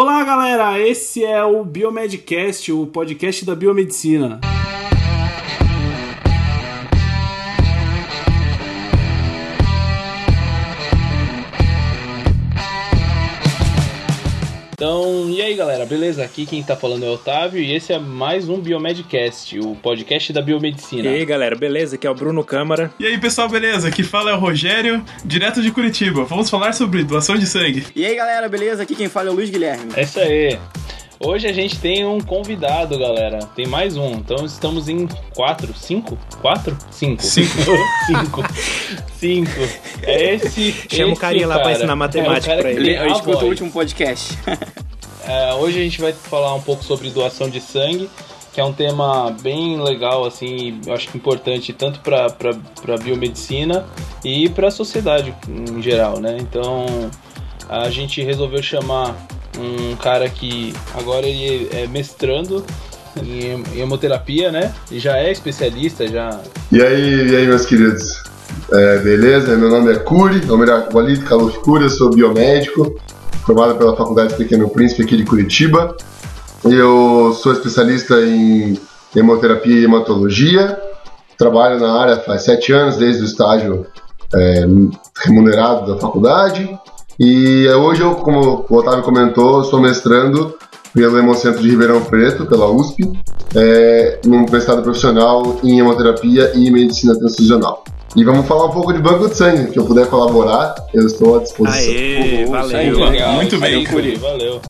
Olá, galera! Esse é o Biomedcast, o podcast da biomedicina. Então, e aí galera, beleza? Aqui quem tá falando é o Otávio e esse é mais um Biomedcast, o podcast da biomedicina. E aí galera, beleza? Aqui é o Bruno Câmara. E aí pessoal, beleza? Aqui fala é o Rogério, direto de Curitiba. Vamos falar sobre doação de sangue. E aí galera, beleza? Aqui quem fala é o Luiz Guilherme. É isso aí. Hoje a gente tem um convidado, galera. Tem mais um. Então estamos em quatro, cinco? Quatro? Cinco. Cinco. cinco. Cinco. É esse. Chama esse o carinha lá cara. pra ensinar matemática É, o cara pra ele. a escuto o último podcast. É, hoje a gente vai falar um pouco sobre doação de sangue, que é um tema bem legal, assim, eu acho que importante tanto para a biomedicina e para a sociedade em geral, né? Então a gente resolveu chamar um cara que agora ele é mestrando em em hemoterapia, né? E já é especialista, já E aí, e aí, meus queridos? É, beleza? Meu nome é Curi, ou melhor, Walid Kaluf Curi, eu sou biomédico, formado pela Faculdade Pequeno Príncipe aqui de Curitiba. Eu sou especialista em hemoterapia e hematologia, trabalho na área faz sete anos, desde o estágio é, remunerado da faculdade. E é, hoje eu, como o Otávio comentou, sou mestrando pelo Hemocentro de Ribeirão Preto, pela USP, é, num mestrado profissional em hemoterapia e medicina transfusional. E vamos falar um pouco de banco de sangue, que eu puder colaborar, eu estou à disposição. Aê, Uhul, valeu. legal. muito bem, Valeu, Curi. Valeu.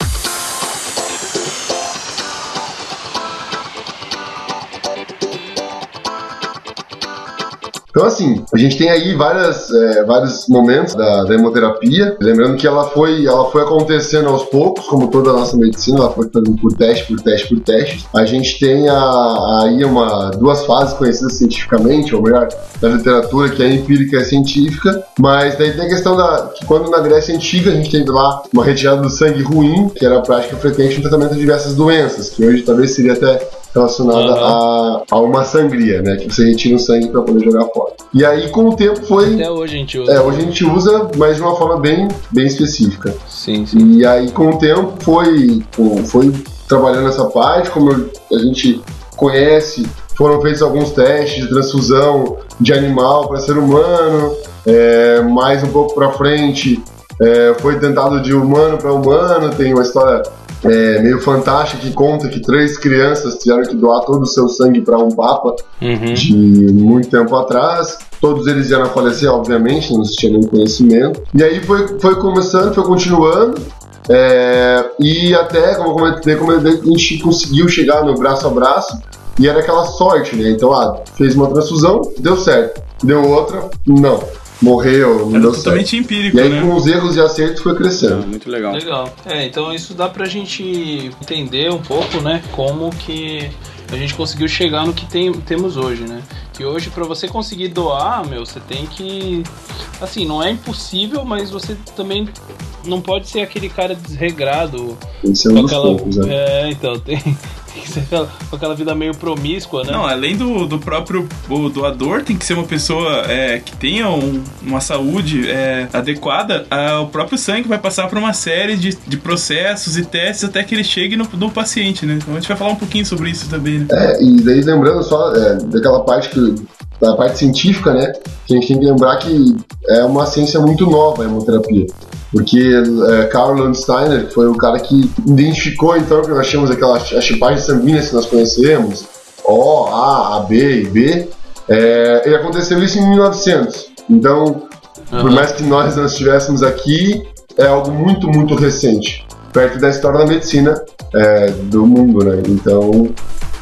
Então, assim, a gente tem aí várias, é, vários momentos da, da hemoterapia. Lembrando que ela foi, ela foi acontecendo aos poucos, como toda a nossa medicina, ela foi fazendo por teste, por teste, por teste. A gente tem a- aí uma, duas fases conhecidas cientificamente, ou melhor, da literatura, que é empírica e científica. Mas daí tem a questão da que quando na Grécia Antiga a gente teve lá uma retirada do sangue ruim, que era a prática frequente no tratamento de diversas doenças, que hoje talvez seria até relacionada a, a uma sangria, né? Que você retira o sangue para poder jogar fora. E aí, com o tempo, foi. Até hoje a gente usa. É, hoje a gente usa, mas de uma forma bem, bem específica. Sim, sim. E aí, com o tempo, foi, foi trabalhando essa parte, como a gente conhece, foram feitos alguns testes de transfusão de animal para ser humano, é, mais um pouco para frente é, foi tentado de humano para humano, tem uma história é, meio fantástica que conta que três crianças tiveram que doar todo o seu sangue para um papa Uhum. de muito tempo atrás. Todos eles vieram a falecer, obviamente, não existia nenhum conhecimento. E aí foi, foi começando, foi continuando. é, e até, como eu comentei, como eu- a gente conseguiu chegar no braço a braço. E era aquela sorte, né? Então, ah, fez uma transfusão, deu certo. Deu outra, não. Morreu, Era deu certo. totalmente empírico, E aí, né? com os erros e acertos, foi Ah, crescendo. muito legal. Legal. É, então isso dá pra gente entender um pouco, né, como que a gente conseguiu chegar no que tem, temos hoje, né? Que hoje pra você conseguir doar, meu, você tem que assim, não é impossível, mas você também não pode ser aquele cara desregrado Esse é um com dos aquela poucos, né? É, então tem, tem que ser aquela, com aquela vida meio promíscua, né? Não, além do, do próprio o doador, tem que ser uma pessoa é, que tenha um- uma saúde é, adequada. ah, o próprio sangue vai passar por uma série de, de processos e testes até que ele chegue no, no paciente, né? Então a gente vai falar um pouquinho sobre isso também, né? É, e daí lembrando só é, daquela parte que da parte científica, né? Que a gente tem que lembrar que é uma ciência muito nova a hemoterapia. Porque é, Karl Landsteiner, que foi o cara que identificou então que nós tínhamos aquela a chipagem sanguínea que nós conhecemos, O, A, A, B e B, é, e aconteceu isso em 1900. Então, por Aham. mais que nós não estivéssemos aqui, é algo muito, muito recente, perto da história da medicina é, do mundo, né? Então,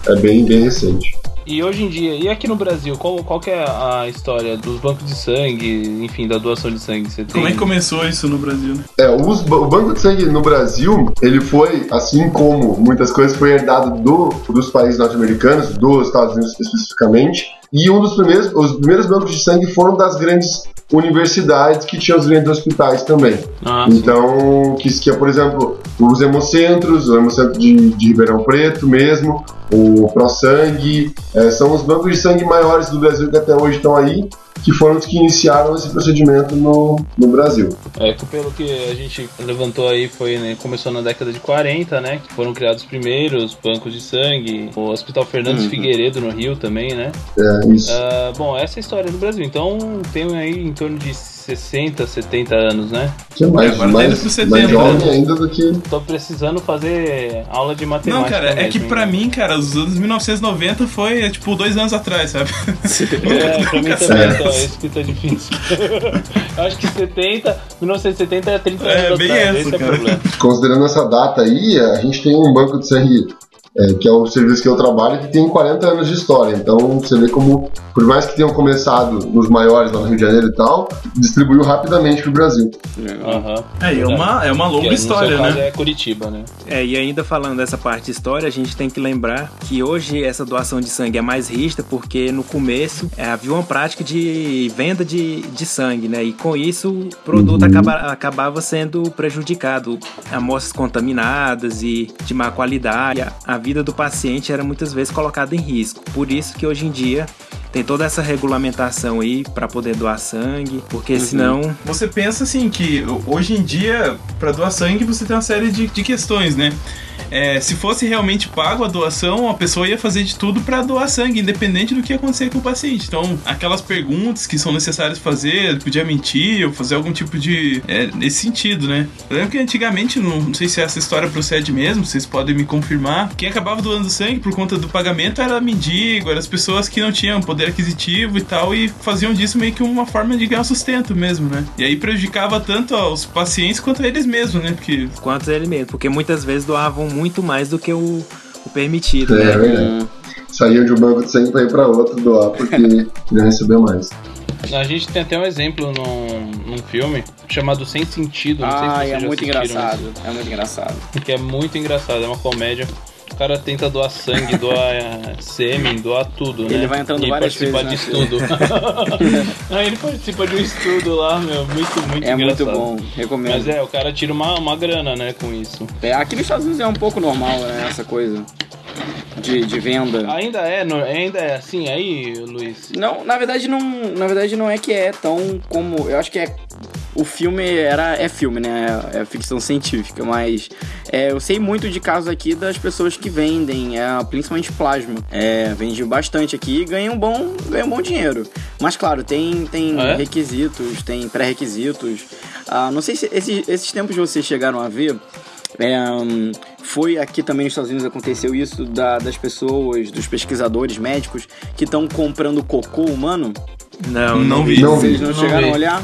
é bem, bem recente. E hoje em dia, e aqui no Brasil, qual, qual que é a história dos bancos de sangue, enfim, da doação de sangue? Você tem... Como é que começou isso no Brasil, né? É, os o banco de sangue no Brasil, ele foi, assim como muitas coisas, foi herdado do, dos países norte-americanos, dos Estados Unidos especificamente. E um dos primeiros, os primeiros bancos de sangue foram das grandes universidades que tinham os grandes hospitais também. Ah. Então, que, que é, por exemplo, os hemocentros, o hemocentro de, de Ribeirão Preto mesmo, o ProSangue, é, são os bancos de sangue maiores do Brasil que até hoje estão aí, que foram os que iniciaram esse procedimento no, no Brasil. É, pelo que a gente levantou aí, foi né, começou na década de 40, né? Que foram criados os primeiros bancos de sangue, o Hospital Fernandes uhum. Figueiredo no Rio também, né? É, isso. Uh, bom, essa é a história do Brasil. Então tem aí em torno de 60, 70 anos, né? Que é mais, é, mais, mais 70, mais jovem ainda do que. Tô precisando fazer aula de matemática. Não, cara, mesmo, é que pra hein? mim, cara, os anos 1990 foi é, tipo dois anos atrás, sabe? é, pra mim também, é. Então, isso que tá difícil. Acho que 70, 1970 é 30 anos é, bem atrás, esse, esse é o problema. Considerando essa data aí, a gente tem um banco de sangue é, que é o serviço que eu trabalho, que tem 40 anos de história. Então você vê como, por mais que tenham começado nos maiores lá no Rio de Janeiro e tal, distribuiu rapidamente pro Brasil. Uhum. É, é uma, é uma longa história, né? é Curitiba, né? É, e ainda falando dessa parte de história, a gente tem que lembrar que hoje essa doação de sangue é mais rígida porque no começo é, havia uma prática de venda de, de sangue, né? E com isso o produto uhum. acaba, acabava sendo prejudicado. Amostras contaminadas e de má qualidade. A, vida do paciente era muitas vezes colocada em risco. Por isso que hoje em dia tem toda essa regulamentação aí para poder doar sangue, porque uhum. senão. Você pensa assim que hoje em dia, para doar sangue, você tem uma série de, de questões, né? é, se fosse realmente pago a doação, a pessoa ia fazer de tudo para doar sangue, independente do que acontecer com o paciente. Então, aquelas perguntas que são necessárias fazer, podia mentir ou fazer algum tipo de. É, nesse sentido, né? Eu lembro que antigamente, não, não sei se essa história procede mesmo, vocês podem me confirmar. Quem acabava doando sangue por conta do pagamento era mendigo, eram as pessoas que não tinham poder aquisitivo e tal, e faziam disso meio que uma forma de ganhar sustento mesmo, né? E aí prejudicava tanto aos pacientes quanto a eles mesmos, né? Porque... Quanto a ele mesmo, porque muitas vezes doavam muito mais do que o, o permitido, é, né? É de um banco de sangue pra ir pra outro doar porque queria receber mais. A gente tem até um exemplo num, num filme chamado Sem Sentido. Não ah, sei se é muito engraçado. É muito engraçado. Que é muito engraçado, é uma comédia. O cara tenta doar sangue, doar é, sêmen, doar tudo, né? Ele vai entrando e várias vezes. de estudo. Aí ele participa de um estudo lá, meu, muito, muito é engraçado. É muito bom, recomendo. Mas é, o cara tira uma, uma grana, né, com isso. É, aqui nos Estados Unidos é um pouco normal, né, essa coisa. De, de venda. Ainda é, não, ainda é assim aí, Luiz? Não, na verdade não, na verdade não é que é tão como, eu acho que é o filme era é filme, né? É, ficção científica, mas é, eu sei muito de casos aqui das pessoas que vendem, é, principalmente plasma. É, vende bastante aqui e ganham bom, ganham bom dinheiro. Mas claro, tem, tem ah, é? requisitos, tem pré-requisitos. Ah, não sei se esses, esses tempos vocês chegaram a ver. É, foi aqui também nos Estados Unidos aconteceu isso da, das pessoas, dos pesquisadores médicos que estão comprando cocô humano. Não, não vi. Não vi. Vocês não, não chegaram vi. a olhar?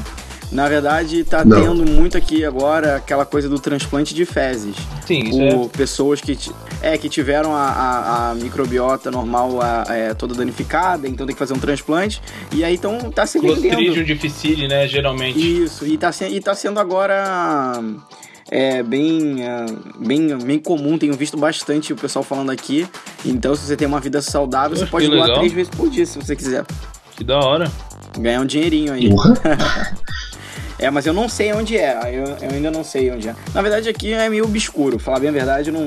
Na verdade, tá Não. tendo muito aqui agora aquela coisa do transplante de fezes. Sim, isso Por é. pessoas que, é, que tiveram a, a, a microbiota normal a, é, toda danificada, então tem que fazer um transplante. E aí então tá se vendendo. Clostridium difficile, né, geralmente. Isso, e tá, se, e tá sendo agora é bem, é, bem, bem comum, tenho visto bastante o pessoal falando aqui. Então, se você tem uma vida saudável, você pode doar três vezes por dia, se você quiser. Que da hora. Ganhar um dinheirinho aí. É, mas eu não sei onde é. Eu, eu, ainda não sei onde é. Na verdade, aqui é meio obscuro. Falar bem a verdade, não,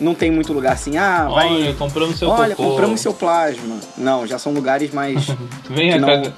não tem muito lugar assim. Ah, vai. Olha, compramos seu Olha, cocô. compramos seu plasma. Não, já são lugares mais. Venha, não... É.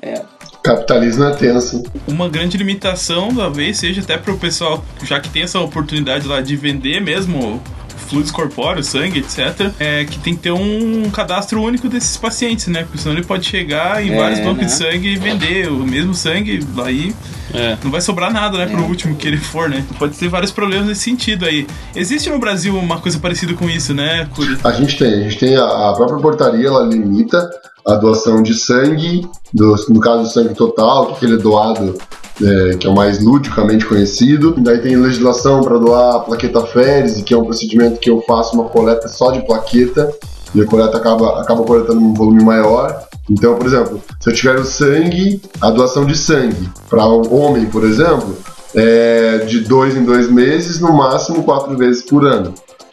é. Capitalismo é tenso. Uma grande limitação, talvez, seja até para o pessoal, já que tem essa oportunidade lá de vender mesmo fluidos corpóreos, sangue, etc., é que tem que ter um cadastro único desses pacientes, né? Porque senão ele pode chegar em é, vários bancos né? de sangue e vender o mesmo sangue, aí é. não vai sobrar nada, né, é. pro último que ele for, né? Pode ter vários problemas nesse sentido aí. Existe no Brasil uma coisa parecida com isso, né, Curi? A gente tem, a gente tem a, a própria portaria, ela limita a doação de sangue, do, no caso do sangue total, que ele é doado é, que é o mais ludicamente conhecido. Daí tem legislação para doar plaqueta feres, que é um procedimento que eu faço uma coleta só de plaqueta, e a coleta acaba, acaba coletando um volume maior. Então, por exemplo, se eu tiver o sangue, a doação de sangue para um homem, por exemplo, é de dois em dois meses, no máximo quatro vezes por ano.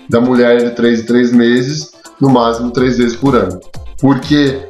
Da mulher, de três em três meses, no máximo três vezes por ano. Porque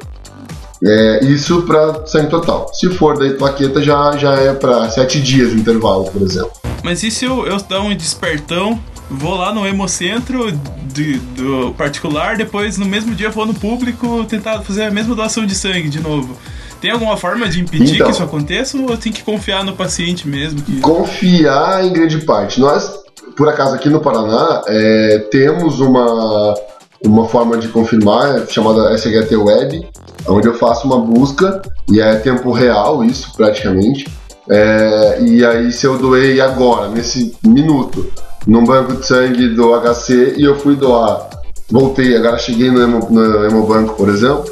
é, isso para sangue total. Se for da plaqueta, já, já é para sete dias de intervalo, por exemplo. Mas e se eu, eu dar um despertão vou lá no hemocentro de, do particular, depois no mesmo dia vou no público tentar fazer a mesma doação de sangue de novo. Tem alguma forma de impedir Então. que isso aconteça ou tenho que confiar no paciente mesmo? Que... Confiar em grande parte. Nós, por acaso, aqui no Paraná, é, temos uma, uma forma de confirmar chamada SHT Web, onde eu faço uma busca e é tempo real isso, praticamente. É, e aí, se eu doei agora, nesse minuto, num banco de sangue do HC e eu fui doar, voltei, agora cheguei no, Hemo, no Hemobanco, por exemplo,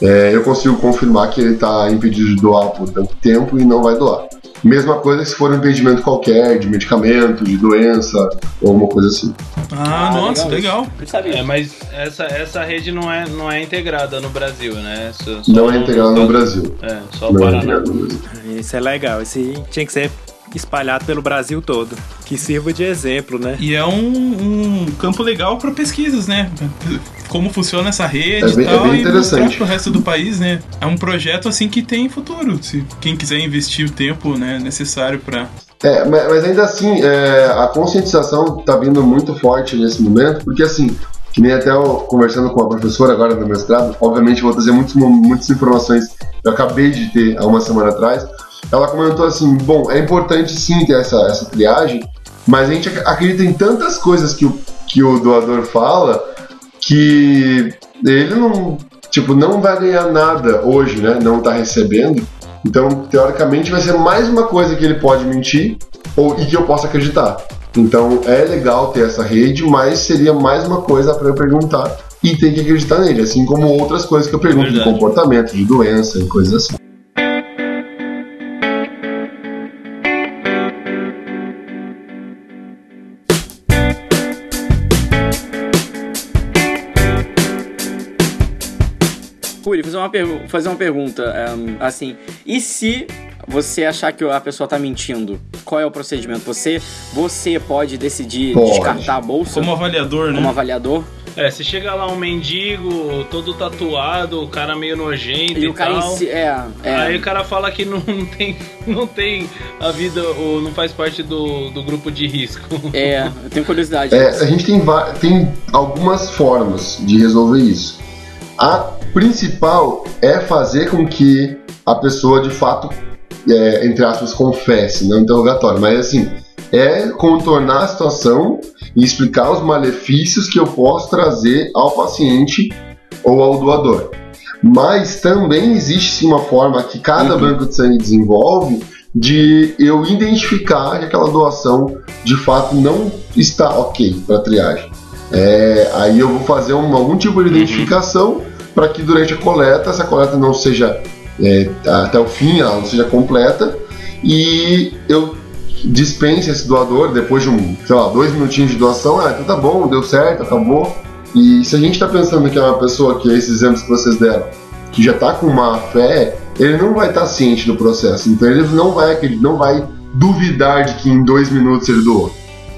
é, eu consigo confirmar que ele está impedido de doar por tanto tempo e não vai doar. Mesma coisa se for um impedimento qualquer, de medicamento, de doença, ou uma coisa assim. Ah, Ah, nossa, legal legal. É, mas essa, essa rede não é, não é integrada no Brasil, né? Só- só Não é integrado no Brasil. É, só o é Paraná. Brasil. Isso é legal. Isso aí tinha que ser espalhado pelo Brasil todo. Que sirva de exemplo, né? E é um, um campo legal para pesquisas, né? Como funciona essa rede É bem- e tal, é bem e mostrar interessante. pro resto do país, né? É um projeto assim que tem futuro, se quem quiser investir o tempo né, necessário para É, ma- mas ainda assim, é, a conscientização está vindo muito forte nesse momento, porque assim, que nem até eu conversando com a professora agora do mestrado, obviamente vou trazer muitos, mo- muitas informações que eu acabei de ter há uma semana atrás. Ela comentou assim: bom, é importante sim ter essa, essa triagem, mas a gente ac- acredita em tantas coisas que o, que o doador fala que ele não, tipo, não vai ganhar nada hoje, né? Não tá recebendo. Então, teoricamente, vai ser mais uma coisa que ele pode mentir ou, e que eu possa acreditar. Então, é legal ter essa rede, mas seria mais uma coisa para eu perguntar e ter que acreditar nele, assim como outras coisas que eu pergunto de Verdade. comportamento, de doença e coisas assim. Fazer uma, pergu- fazer uma pergunta. ehm, assim, e se você achar que a pessoa tá mentindo? Qual é o procedimento? Você, você pode decidir Pode. descartar a bolsa como avaliador, né? como avaliador? É, se chega lá um mendigo, todo tatuado, o cara meio nojento E e, o cara tal. si. É, é. Aí o cara fala que não, tem, não tem a vida, ou não faz parte do, do grupo de risco. É, eu tenho curiosidade. É, a gente tem, tem algumas formas de resolver isso. A principal é fazer com que a pessoa de fato, é, entre aspas, confesse, não interrogatório, mas assim, é contornar a situação e explicar os malefícios que eu posso trazer ao paciente ou ao doador. Mas também existe sim, uma forma que cada Uhum. banco de sangue desenvolve de eu identificar que aquela doação de fato não está ok para triagem. É, aí eu vou fazer um- algum tipo de identificação para que durante a coleta, essa coleta não seja é, até o fim, ela não seja completa e eu dispense esse doador depois de um, sei lá, dois minutinhos de doação. Ah, então tá bom, deu certo, acabou. E se a gente está pensando que é uma pessoa que é esses exemplos que vocês deram, que já está com uma fé, ele não vai estar ciente do processo. Então ele não vai, acredi- não vai duvidar de que em dois minutos ele doou.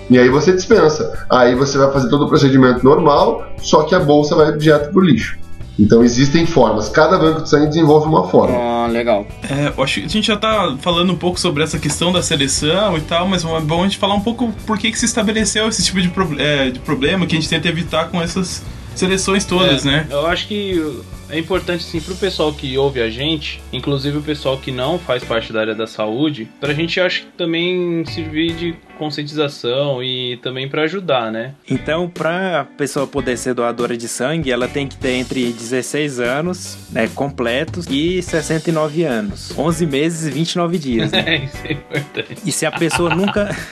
E aí você dispensa. Aí você vai fazer todo o procedimento normal, só que a bolsa vai direto pro lixo. Então existem formas. Cada banco de sangue desenvolve uma forma. Ah, legal. É, eu acho que a gente já tá falando um pouco sobre essa questão da seleção e tal, mas é bom a gente falar um pouco por que, que se estabeleceu esse tipo de, pro- é, de problema que a gente tenta evitar com essas seleções todas, É, né? Eu acho que é importante sim pro pessoal que ouve a gente, inclusive o pessoal que não faz parte da área da saúde, pra gente acho que também servir de conscientização e também pra ajudar, né? Então, para a pessoa poder ser doadora de sangue, ela tem que ter entre 16 anos né, completos e 69 anos. 11 meses e 29 dias. Né? É, isso é importante. E se a pessoa nunca.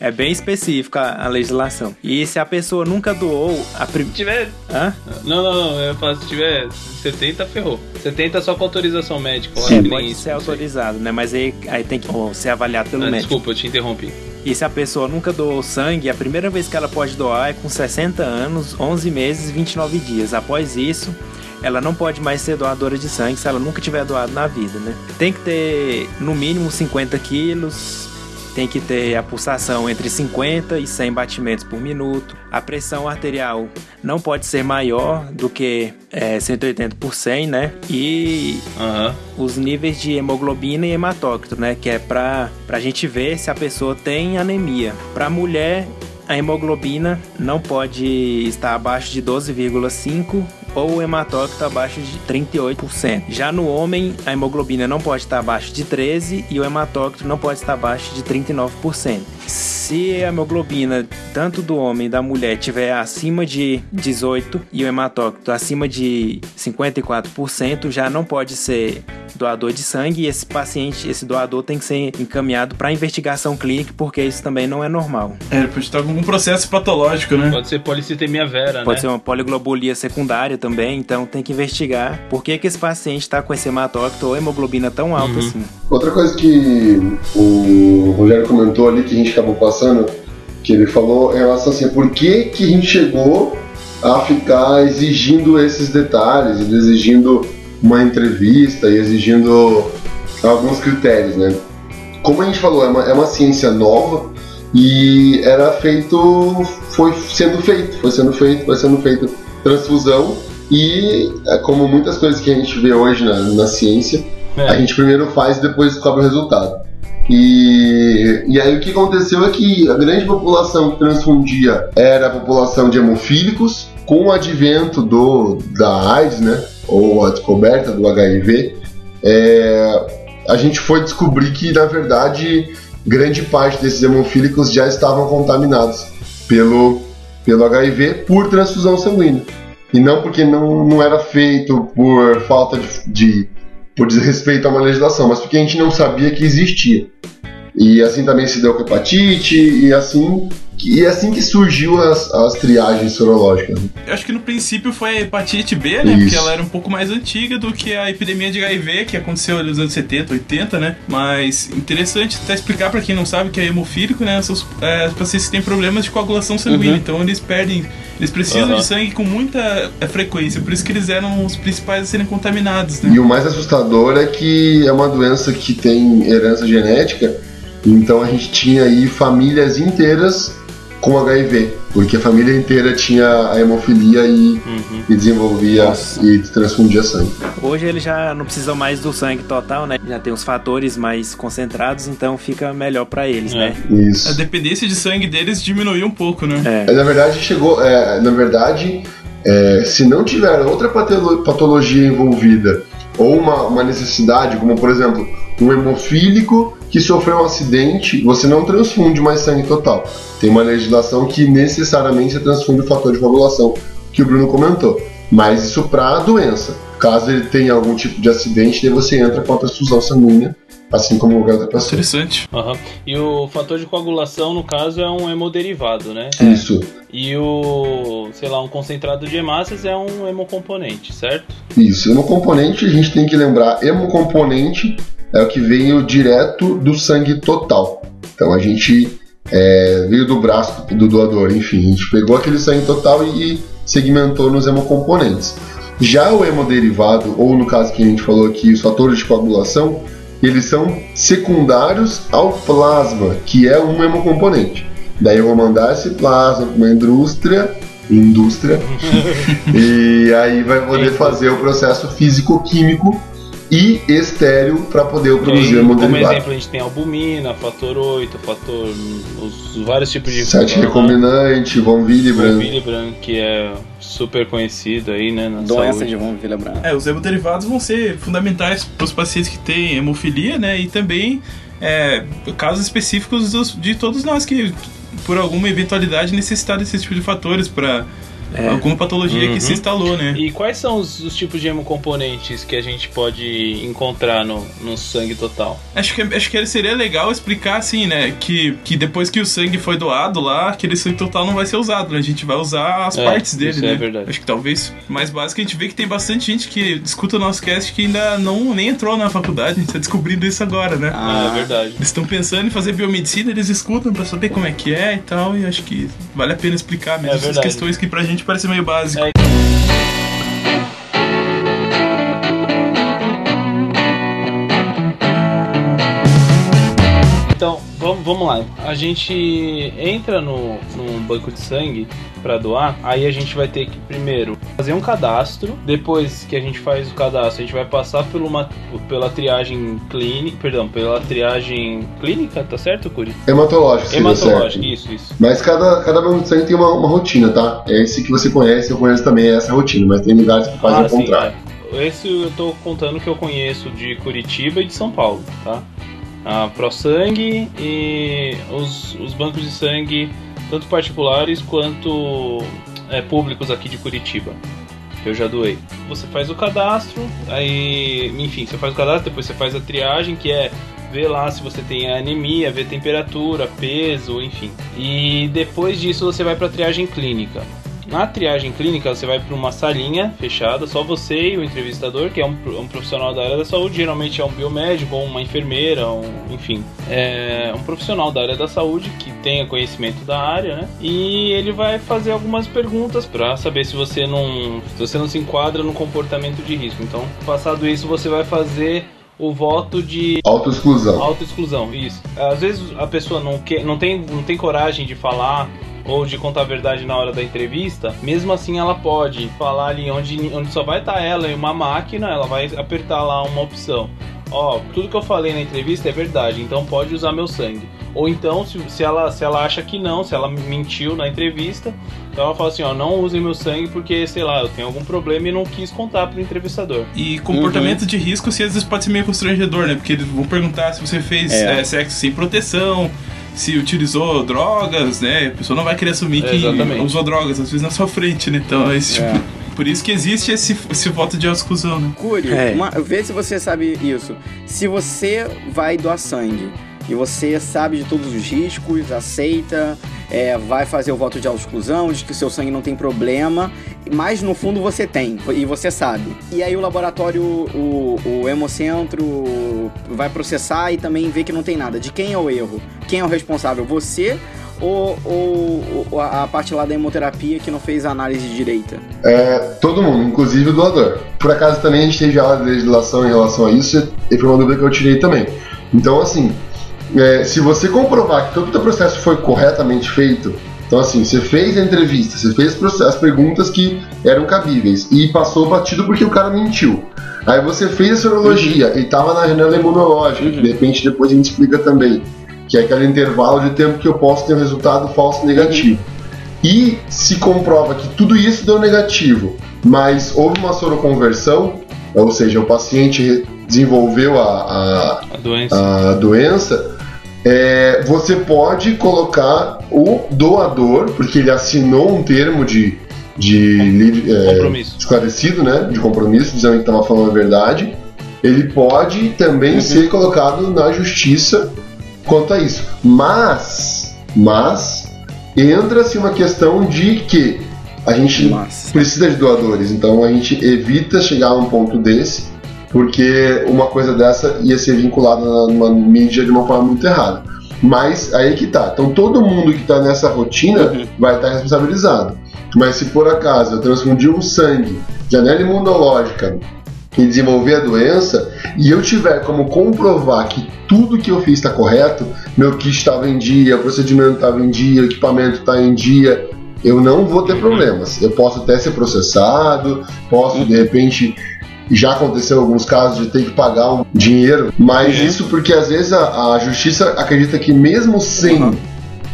É bem específica a legislação. E se a pessoa nunca doou a Se primeira. tiver. Hã? Não, não, não. Eu falo, se tiver 70, ferrou. 70 só com autorização médica. nem pode isso, ser autorizado, né? Mas aí, aí tem que ser avaliado pelo Ah, médico. desculpa, eu te interrompi. E se a pessoa nunca doou sangue, a primeira vez que ela pode doar é com 60 anos, 11 meses e 29 dias. Após isso, ela não pode mais ser doadora de sangue se ela nunca tiver doado na vida, né? Tem que ter no mínimo 50 quilos, tem que ter a pulsação entre 50 e 100 batimentos por minuto. A pressão arterial não pode ser maior do que é, 180 por 100, né? E Aham. os níveis de hemoglobina e hematócrito, né? Que é pra, pra gente ver se a pessoa tem anemia. Pra mulher, a hemoglobina não pode estar abaixo de 12,5 ou o hematócrito abaixo de 38%. Já no homem, a hemoglobina não pode estar abaixo de 13 e o hematócrito não pode estar abaixo de 39%. Se a hemoglobina tanto do homem e da mulher tiver acima de 18 e o hematócrito acima de 54%, já não pode ser doador de sangue e esse paciente, esse doador tem que ser encaminhado para investigação clínica porque isso também não é normal. É, pode estar com algum processo patológico, né? Pode ser policitemia vera, Pode né? ser uma poliglobulia secundária também, então tem que investigar por que, que esse paciente está com esse hematócrito ou hemoglobina tão alta assim. Outra coisa que o Rogério comentou ali, que a gente acabou passando, que ele falou em relação assim, por que, que a gente chegou a ficar exigindo esses detalhes, exigindo uma entrevista e exigindo alguns critérios, né? Como a gente falou, é uma, é uma ciência nova e era feito, foi sendo feito, foi sendo feito, foi sendo feito transfusão e é como muitas coisas que a gente vê hoje na, na ciência, É. a gente primeiro faz e depois descobre o resultado. E, e aí o que aconteceu é que a grande população que transfundia era a população de hemofílicos, com o advento do, da AIDS, né, ou a descoberta do HIV, é, a gente foi descobrir que, na verdade, grande parte desses hemofílicos já estavam contaminados pelo, pelo HIV por transfusão sanguínea. E não porque não, não era feito por falta de, de por desrespeito a uma legislação, mas porque a gente não sabia que existia. E assim também se deu com hepatite, e assim, e é assim que surgiu as, as triagens sorológicas. Eu acho que no princípio foi a hepatite B, né? Isso. Porque ela era um pouco mais antiga do que a epidemia de HIV, que aconteceu ali nos anos 70, 80, né? Mas interessante até explicar pra quem não sabe que é hemofílico, né? São os é, pacientes que têm problemas de coagulação sanguínea. Uhum. Então eles perdem. Eles precisam Aham. de sangue com muita é, frequência. Por isso que eles eram os principais a serem contaminados, né? E o mais assustador é que é uma doença que tem herança genética, então a gente tinha aí famílias inteiras com HIV, porque a família inteira tinha a hemofilia e, Uhum. e desenvolvia e transfundia sangue. Hoje eles já não precisam mais do sangue total, né? Já tem os fatores mais concentrados, então fica melhor pra eles, É. né? A Isso. dependência de sangue deles diminuiu um pouco, né? É. Na verdade, chegou. é, na verdade, é, se não tiver outra patolo- patologia envolvida ou uma, uma necessidade, como por exemplo, um hemofílico que sofreu um acidente, você não transfunde mais sangue total. Tem uma legislação que necessariamente transfunde o fator de coagulação que o Bruno comentou. Mas isso para a doença. Caso ele tenha algum tipo de acidente, daí você entra com a transfusão sanguínea, assim como qualquer outra pessoa. Interessante. Aham. E o fator de coagulação, no caso, é um hemoderivado, né? Isso, E o, sei lá, um concentrado de hemácias é um hemocomponente, certo? isso. Hemocomponente, a gente tem que lembrar, hemocomponente é o que veio direto do sangue total. Então a gente é, veio do braço do doador, enfim, a gente pegou aquele sangue total e segmentou nos hemocomponentes. Já o hemoderivado, ou no caso que a gente falou aqui, os fatores de coagulação, eles são secundários ao plasma, que é um hemocomponente. Daí eu vou mandar esse plasma para uma indústria, indústria, e aí vai poder fazer o processo físico-químico e estéreo para poder produzir aí, o como exemplo, a gente tem albumina, fator 8, fator. os vários tipos de. Sete Aham. recombinante, von Willebrand. Willebrand, que é super conhecido aí, né? Na Doença saúde. de von Willebrand. É, os hemoderivados vão ser fundamentais para os pacientes que têm hemofilia, né? E também é, casos específicos dos- de todos nós que, por alguma eventualidade, necessitar desse tipo de fatores para É. alguma patologia Uhum. que se instalou, né? E quais são os, os tipos de hemocomponentes que a gente pode encontrar no, no sangue total? Acho que, acho que seria legal explicar assim, né? Que, que depois que o sangue foi doado lá, aquele sangue total não vai ser usado, né? A gente vai usar as É, partes dele, isso né? é verdade. Acho que talvez mais básico a gente vê que tem bastante gente que escuta o nosso cast que ainda não nem entrou na faculdade, a gente tá descobrindo isso agora, né? Ah, Ah. é verdade. Eles estão pensando em fazer biomedicina, eles escutam pra saber como é que é e tal, e acho que vale a pena explicar mesmo É essas questões que pra gente parecem meio básicas. É. vamos, lá. A gente entra no, num banco de sangue para doar, aí a gente vai ter que primeiro fazer um cadastro. Depois que a gente faz o cadastro, a gente vai passar por uma, pela triagem clínica, perdão, pela triagem clínica, tá certo, Curi? Hematológico, Hematológico, isso, isso. Mas cada, cada banco de sangue tem uma, uma rotina, tá? É esse que você conhece, eu conheço também essa rotina, mas tem lugares que fazem Ah, o sim, contrário. é. Esse eu tô contando que eu conheço de Curitiba e de São Paulo, tá? A ProSangue e os, os bancos de sangue, tanto particulares quanto é, públicos aqui de Curitiba. Eu já doei. Você faz o cadastro, aí, enfim, você faz o cadastro, depois você faz a triagem, que é ver lá se você tem anemia, ver temperatura, peso, enfim. E depois disso você vai para a triagem clínica. Na triagem clínica, você vai para uma salinha fechada, só você e o entrevistador, que é um, um profissional da área da saúde, geralmente é um biomédico ou uma enfermeira, um, enfim, é um profissional da área da saúde que tenha conhecimento da área, né? E ele vai fazer algumas perguntas para saber se você não, se você não se enquadra no comportamento de risco. Então, passado isso, você vai fazer o voto de Autoexclusão. Autoexclusão, isso. Às vezes a pessoa não, quer, não, tem, não tem coragem de falar ou de contar a verdade na hora da entrevista, mesmo assim ela pode falar ali onde, onde só vai estar ela e uma máquina, ela vai apertar lá uma opção. Ó, tudo que eu falei na entrevista é verdade, então pode usar meu sangue. Ou então, se, se, ela, se ela acha que não, se ela mentiu na entrevista, então ela fala assim, ó, não usem meu sangue porque, sei lá, eu tenho algum problema e não quis contar pro entrevistador. E comportamento de risco, se às vezes pode ser meio constrangedor, né? Porque eles vão perguntar se você fez É. é, sexo sem proteção, se utilizou drogas, né? A pessoa não vai querer assumir É, que exatamente. usou drogas, às vezes na sua frente, né? Então, é esse É. tipo. Por isso que existe esse, esse voto de exclusão, né? Curi, É. uma- vê se você sabe isso. Se você vai doar sangue e você sabe de todos os riscos, aceita, é, vai fazer o voto de autoexclusão, diz que seu sangue não tem problema, mas no fundo você tem, e você sabe. E aí o laboratório, o, o Hemocentro, vai processar e também vê que não tem nada. De quem é o erro? Quem é o responsável? Você ou, ou- ou a a parte lá da hemoterapia que não fez a análise direita? É, todo mundo, inclusive o doador. Por acaso também a gente teve aula de legislação em relação a isso e foi uma dúvida que eu tirei também. Então, assim, é, se você comprovar que todo o teu processo foi corretamente feito, então assim, você fez a entrevista, você fez as perguntas que eram cabíveis e passou batido porque o cara mentiu. Aí você fez a sorologia e tava na janela imunológica, que de repente depois a gente explica também, que é aquele intervalo de tempo que eu posso ter um resultado falso negativo. E se comprova que tudo isso deu negativo, mas houve uma soroconversão, ou seja, o paciente desenvolveu a, A doença. a, a doença, é, você pode colocar o doador, porque ele assinou um termo de, de é, Compromisso. esclarecido, né, de compromisso, dizendo que estava falando a verdade, ele pode também Uhum. ser colocado na justiça quanto a isso. Mas, mas entra-se uma questão de que a gente Nossa. precisa de doadores, então a gente evita chegar a um ponto desse, porque uma coisa dessa ia ser vinculada numa mídia de uma forma muito errada. Mas aí que tá. Então todo mundo que tá nessa rotina Uhum. vai estar responsabilizado. Mas se por acaso eu transfundir um sangue de anela imunológica e desenvolver a doença, e eu tiver como comprovar que tudo que eu fiz está correto, meu kit estava em dia, o procedimento estava em dia, o equipamento está em dia, eu não vou ter problemas. Eu posso até ser processado, posso de repente. Já aconteceu alguns casos de ter que pagar um dinheiro, mas Uhum. isso porque às vezes a, a justiça acredita que mesmo sem Uhum.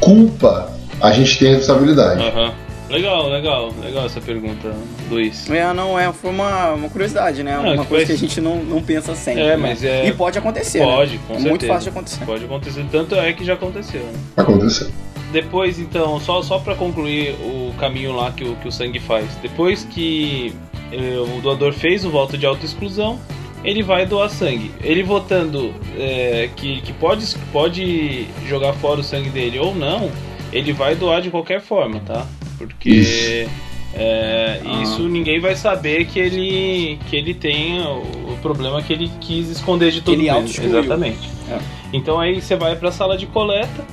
culpa, a gente tem responsabilidade. Aham. Legal, legal, legal essa pergunta, Luiz. É, não, é, foi uma, uma curiosidade, né? Não, uma que coisa que a gente não, não pensa sempre. É, né? mas é- E pode acontecer. Pode, né? com É certeza. muito fácil de acontecer. Pode acontecer, tanto é que já aconteceu. né? Aconteceu. Depois, então, só, só para concluir o caminho lá que o, que o sangue faz. Depois que o doador fez o voto de autoexclusão, ele vai doar sangue. Ele votando eh, que, que pode, pode jogar fora o sangue dele ou não, ele vai doar de qualquer forma, tá? Porque Isso. é, Ah. isso ninguém vai saber que ele, que ele tem o, o problema que ele quis esconder de todo ele mundo. Exatamente. É. Então aí você vai para a sala de coleta.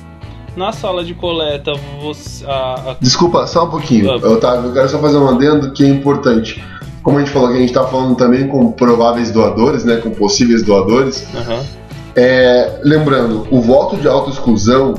Na sala de coleta, você. A, a- Desculpa, só um pouquinho. Ah. Otávio, eu quero só fazer um adendo que é importante. Como a gente falou que a gente está falando também com prováveis doadores, né, com possíveis doadores, Aham. É, lembrando, o voto de autoexclusão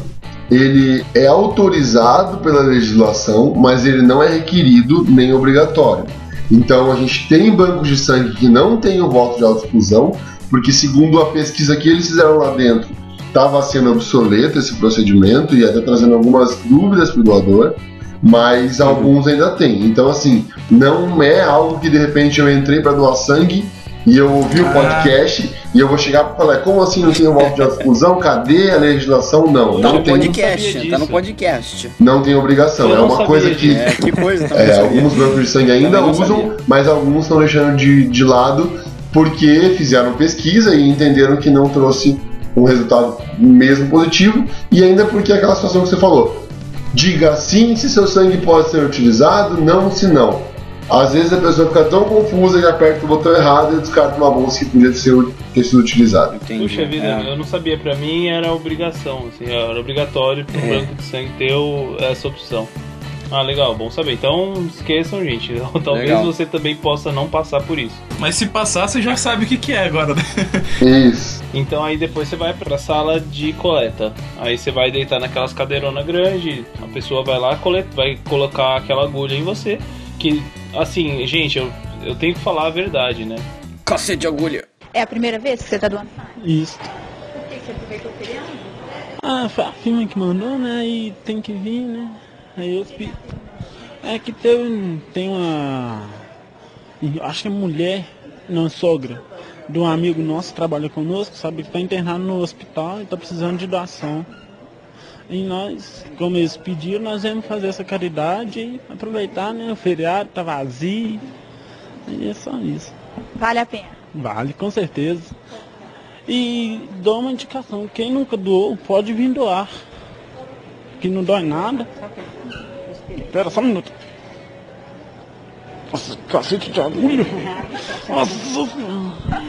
ele é autorizado pela legislação, mas ele não é requerido nem obrigatório. Então a gente tem bancos de sangue que não tem o voto de autoexclusão, porque segundo a pesquisa que eles fizeram lá dentro, estava sendo obsoleto esse procedimento e até trazendo algumas dúvidas para o doador, mas alguns ainda tem. Então assim, não é algo que de repente eu entrei para doar sangue e eu ouvi o Ah. podcast e eu vou chegar para falar, como assim não tem o voto de autoexclusão? Cadê a legislação? Não, Tá não no tem, podcast, tá no podcast. não tem obrigação. Eu É uma coisa que. É, que coisa é, alguns bancos de sangue ainda usam, sabia. mas alguns estão deixando de, de lado porque fizeram pesquisa e entenderam que não trouxe um resultado mesmo positivo e ainda porque é aquela situação que você falou. Diga sim se seu sangue pode ser utilizado, não se não. Às vezes a pessoa fica tão confusa que aperta o botão errado e descarta uma bolsa que podia ser, ter sido utilizada. Entendi. Puxa vida, É. eu não sabia. Pra mim era obrigação, assim, era obrigatório pro É. banco de sangue ter o- essa opção. Ah, legal, bom saber. Então esqueçam, gente. Talvez Legal. você também possa não passar por isso. Mas se passar, você já sabe o que, que é agora, né? Isso. Então aí depois você vai pra sala de coleta. Aí você vai deitar naquelas cadeironas grandes, a pessoa vai lá, coleta, vai colocar aquela agulha em você. Que, assim, gente, eu, eu tenho que falar a verdade, né? Cacete de agulha. É a primeira vez que você tá doando sangue? Isso. Por que você aproveitou o feriado? Ah, foi a firma que mandou, né? E tem que vir, né? Eu pedi. É que teve, tem uma. Acho que é mulher, não sogra, de um amigo nosso que trabalha conosco, sabe, que tá internado no hospital e tá precisando de doação. E nós, como eles pediram, nós vamos fazer essa caridade e aproveitar, né? O feriado tá vazio. E é só isso. Vale a pena. Vale, com certeza. E dou uma indicação, quem nunca doou pode vir doar. Que não dói nada. Espera só um minuto. Nossa, cacete de agulha. Nossa.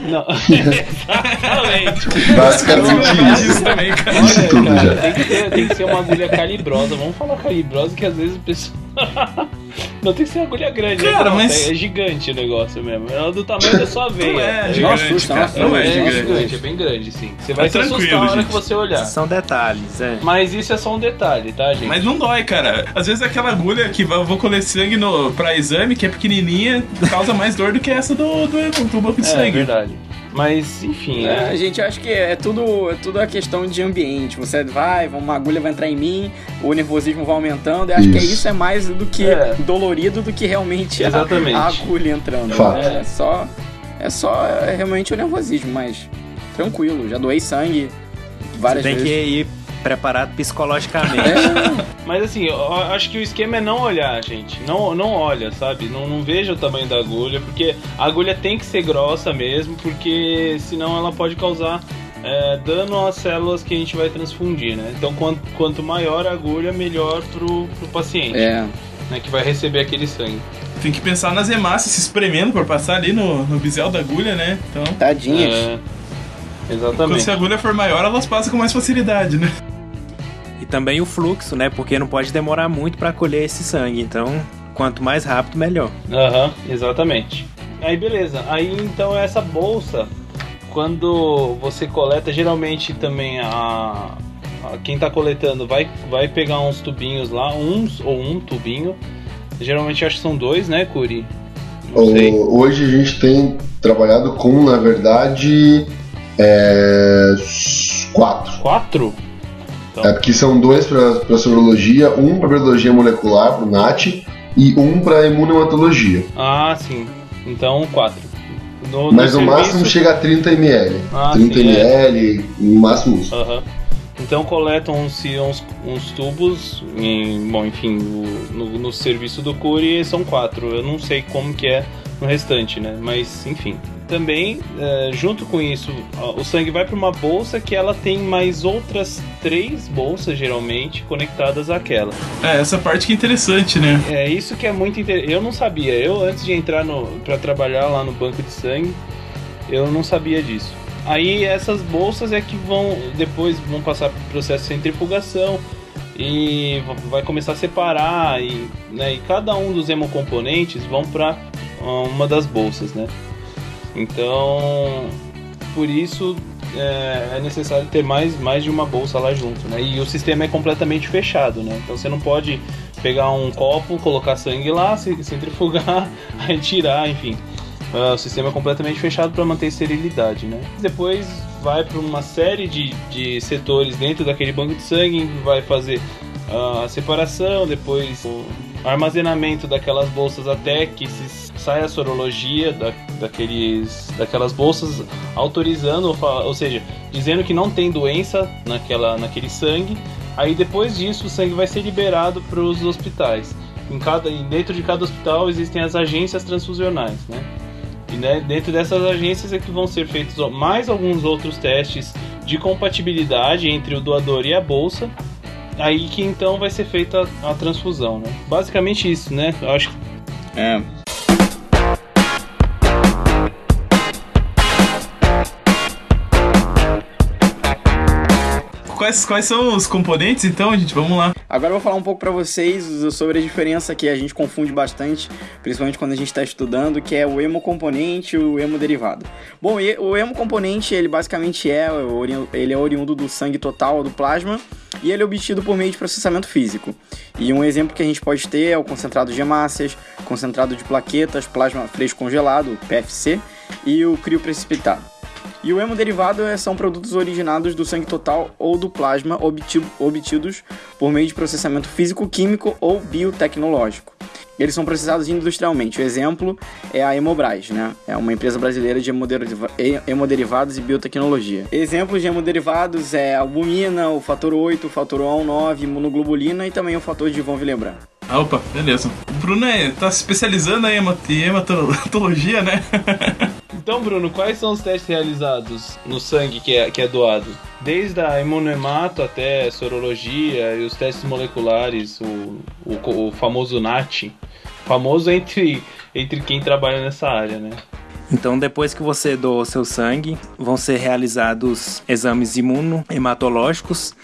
Não, exatamente. Basicamente isso. Isso também, cara. Isso tudo já. Tem que, ter, tem que ser uma agulha calibrosa. Vamos falar calibrosa que às vezes o pessoal. Não tem que ser agulha grande, né? Cara, Não, mas- é gigante o negócio mesmo. É do tamanho da sua veia. Não é tá gigante, assusta, cara. nossa, Não é é gigante. gigante, é bem grande, sim. Você vai É se assustar tranquilo, na hora gente. que você olhar. São detalhes, é. Mas isso é só um detalhe, tá, gente? Mas não dói, cara. Às vezes aquela agulha que eu vou colher sangue no, pra exame, que é pequenininha, causa mais dor do que essa do, do, do banco de é, sangue. verdade. Mas, enfim, É, é. gente, eu acho que é tudo, é tudo a questão de ambiente. Você vai, uma agulha vai entrar em mim, o nervosismo vai aumentando. Eu acho que Isso. isso é mais do que É. dolorido do que realmente a- Exatamente. A, agulha entrando. Fato. É só, é só é realmente o nervosismo, mas tranquilo. Já doei sangue várias Tem que vezes. ir preparado psicologicamente. É, Mas assim, eu acho que o esquema é não olhar, gente. Não, não olha, sabe? Não, não veja o tamanho da agulha, porque a agulha tem que ser grossa mesmo, porque senão ela pode causar é, dano às células que a gente vai transfundir, né? Então quanto, quanto maior a agulha, melhor pro, pro paciente, é. né? Que vai receber aquele sangue. Tem que pensar nas hemácias se espremendo pra passar ali no, no bisel da agulha, né? Então, Tadinhas. É, quando exatamente. se a agulha for maior, elas passam com mais facilidade, né? Também o fluxo, né? Porque não pode demorar muito para colher esse sangue. Então, quanto mais rápido, melhor. Aham, exatamente. Aí beleza. Aí então essa bolsa, quando você coleta, geralmente também a, a- quem tá coletando vai, vai pegar uns tubinhos lá, uns ou um tubinho. Geralmente acho que são dois, né, Curi? Não sei. O- Hoje a gente tem trabalhado com, na verdade, é, quatro. Quatro? É porque são dois para sorologia, um para biologia molecular, para o NAT, e um para imunomatologia. Ah, sim. Então quatro. No, Mas no serviço- máximo chega a 30 ml. Ah, 30 sim, é. ml, no máximo isso. Aham. Então coletam uns, uns, uns tubos, em, bom, enfim, o- no, no serviço do Curi são quatro. Eu não sei como que é no restante, né? Mas enfim. Também, é, junto com isso, o sangue vai para uma bolsa que ela tem mais outras três bolsas, geralmente, conectadas àquela. É, essa parte que é interessante, né? É isso que é muito interessante. Eu não sabia. Eu, antes de entrar para trabalhar lá no banco de sangue, eu não sabia disso. Aí essas bolsas é que vão depois vão passar por processo de centrifugação e vai começar a separar e, né, e cada um dos hemocomponentes vão para uma das bolsas, né? Então, por isso é, é necessário ter mais, mais de uma bolsa lá junto, né? E o sistema é completamente fechado, né? Então você não pode pegar um copo, colocar sangue lá, centrifugar, aí tirar, enfim. Uh, o sistema é completamente fechado para manter esterilidade, né? Depois vai para uma série de, de setores dentro daquele banco de sangue, vai fazer uh, a separação, depois o armazenamento daquelas bolsas até que se sai a sorologia da, daqueles, daquelas bolsas autorizando, ou seja, dizendo que não tem doença naquela, naquele sangue. Aí depois disso o sangue vai ser liberado para os hospitais. Em cada, dentro de cada hospital existem as agências transfusionais, né? E né, dentro dessas agências é que vão ser feitos mais alguns outros testes de compatibilidade entre o doador e a bolsa. Aí que então vai ser feita a transfusão, né? Basicamente isso, né? Eu acho. É, quais, quais são os componentes então, gente? Vamos lá. Agora eu vou falar um pouco para vocês sobre a diferença que a gente confunde bastante, principalmente quando a gente está estudando, que é o hemocomponente e o hemoderivado. Bom, o hemocomponente, ele basicamente é, ele é oriundo do sangue total, do plasma, e ele é obtido por meio de processamento físico. E um exemplo que a gente pode ter é o concentrado de hemácias, concentrado de plaquetas, plasma fresco congelado, PFC, e o crio precipitado. E o hemoderivado é, são produtos originados do sangue total ou do plasma obtidos por meio de processamento físico-químico ou biotecnológico. Eles são processados industrialmente. O exemplo é a Hemobras, né? É uma empresa brasileira de hemoderivados e biotecnologia. Exemplos de hemoderivados é a albumina, o fator 8, o fator O9, imunoglobulina e também o fator de von Willebrand. Ah, opa, beleza. O Bruno é, tá se especializando em hematologia, né? Então, Bruno, quais são os testes realizados no sangue que é, que é doado? Desde a imunohemato até sorologia e os testes moleculares, o, o, o famoso NAT, famoso entre, entre quem trabalha nessa área, né? Então, depois que você doou seu sangue, vão ser realizados exames imunohematológicos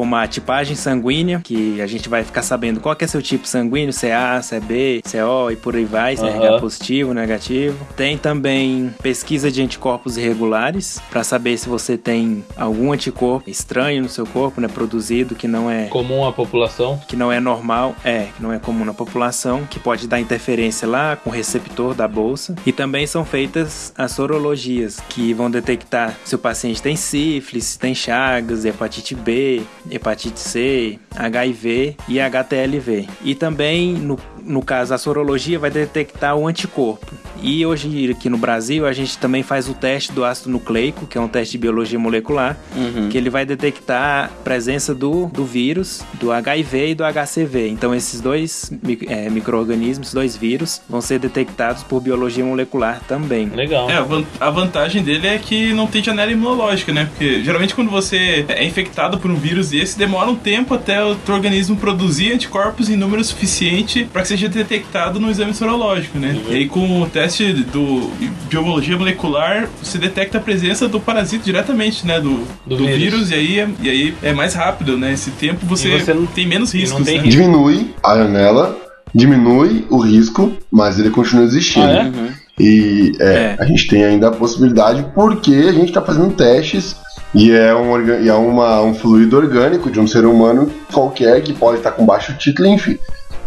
como a tipagem sanguínea, que a gente vai ficar sabendo qual é seu tipo sanguíneo, se é A, se é B, se é O e por aí vai, se é RH positivo, negativo. Tem também pesquisa de anticorpos irregulares, para saber se você tem algum anticorpo estranho no seu corpo, né, produzido, que não é comum à população, que não é normal, é, que não é comum na população, que pode dar interferência lá com o receptor da bolsa. E também são feitas as sorologias, que vão detectar se o paciente tem sífilis, tem chagas, hepatite B, hepatite C, HIV e HTLV. E também, no, no caso, a sorologia vai detectar o anticorpo. E hoje aqui no Brasil a gente também faz o teste do ácido nucleico, que é um teste de biologia molecular, uhum. que ele vai detectar a presença do, do vírus, do HIV e do HCV. Então esses dois é, micro-organismos, dois vírus, vão ser detectados por biologia molecular também. Legal. É, a vantagem dele é que não tem janela imunológica, né? Porque geralmente quando você é infectado por um vírus desse, demora um tempo até o teu organismo produzir anticorpos em número suficiente para que seja detectado no exame sorológico, né? Uhum. E aí com o teste do biologia molecular, você detecta a presença do parasito diretamente, né? Do, do, do vírus. vírus, e aí, é, e aí é mais rápido, né? Esse tempo você, você não, tem menos riscos. Tem né? Diminui a janela, diminui o risco, mas ele continua existindo. Ah, é? uhum. E é, é. a gente tem ainda a possibilidade porque a gente está fazendo testes e é, um, e é uma, um fluido orgânico de um ser humano qualquer que pode estar com baixo título, enfim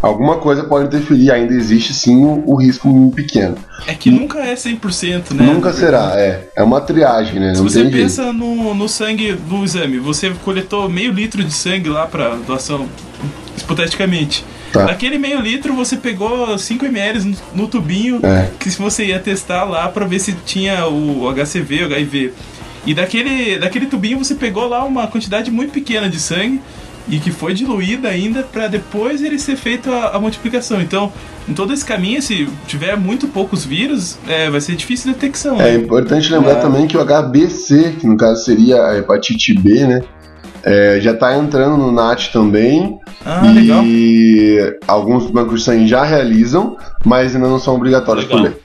alguma coisa pode interferir, ainda existe sim o, o risco pequeno. É que nunca é 100%, né? Nunca será, é. É uma triagem, né? Se Não você pensa no, no sangue do exame, você coletou meio litro de sangue lá para doação, hipoteticamente. Tá. Daquele meio litro você pegou 5 ml no, no tubinho é. que você ia testar lá para ver se tinha o HCV, o HIV. E daquele, daquele tubinho você pegou lá uma quantidade muito pequena de sangue e que foi diluída ainda para depois ele ser feito a, a, multiplicação. Então, em todo esse caminho, se tiver muito poucos vírus, é, vai ser difícil a detecção. É né? importante lembrar é. também que o HBC, que no caso seria a hepatite B, né? É, já está entrando no NAT também. Ah, e legal. alguns bancos de sangue já realizam, mas ainda não são obrigatórios legal. por lei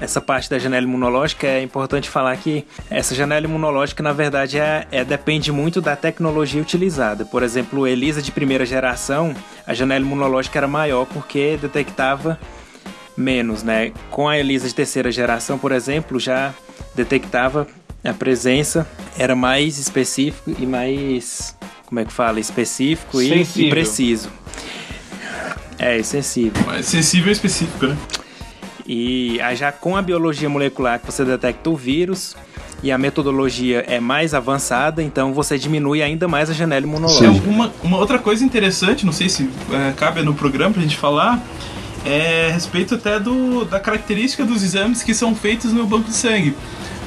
essa parte da janela imunológica, é importante falar que essa janela imunológica, na verdade, é, é, depende muito da tecnologia utilizada. Por exemplo, ELISA de primeira geração, a janela imunológica era maior porque detectava menos, né? Com a ELISA de terceira geração, por exemplo, já detectava A presença era mais específico e mais. Como é que fala? Específico e, e preciso. É, sensível. Mais sensível e específico, né? E já com a biologia molecular que você detecta o vírus e a metodologia é mais avançada, então você diminui ainda mais a janela imunológica. uma, uma outra coisa interessante, não sei se é, cabe no programa pra gente falar, é a respeito até do, da característica dos exames que são feitos no banco de sangue.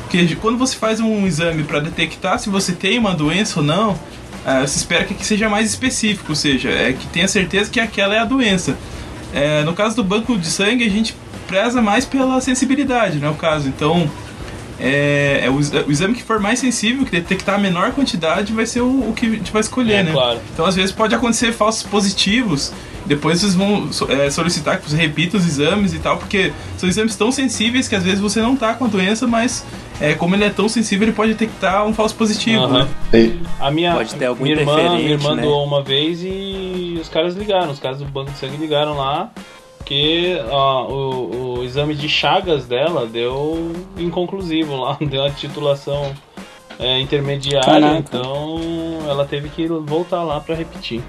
Porque quando você faz um exame para detectar se você tem uma doença ou não, é, você espera que seja mais específico, ou seja, é que tenha certeza que aquela é a doença. É, no caso do banco de sangue, a gente preza mais pela sensibilidade, não é o caso. Então, é, é o, o exame que for mais sensível, que detectar a menor quantidade, vai ser o, o que a gente vai escolher, É, né? claro. Então, às vezes, pode acontecer falsos positivos. Depois vocês vão é, solicitar que você repita os exames e tal, porque são exames tão sensíveis que às vezes você não tá com a doença, mas é, como ele é tão sensível, ele pode detectar um falso positivo, Aham. né? A minha, Pode ter algum minha irmã, minha interferente, irmã né? doou uma vez e os caras ligaram, os caras do banco de sangue ligaram lá, que ó, o, o exame de chagas dela deu inconclusivo lá, deu uma titulação é, intermediária, Caraca. então ela teve que voltar lá pra repetir.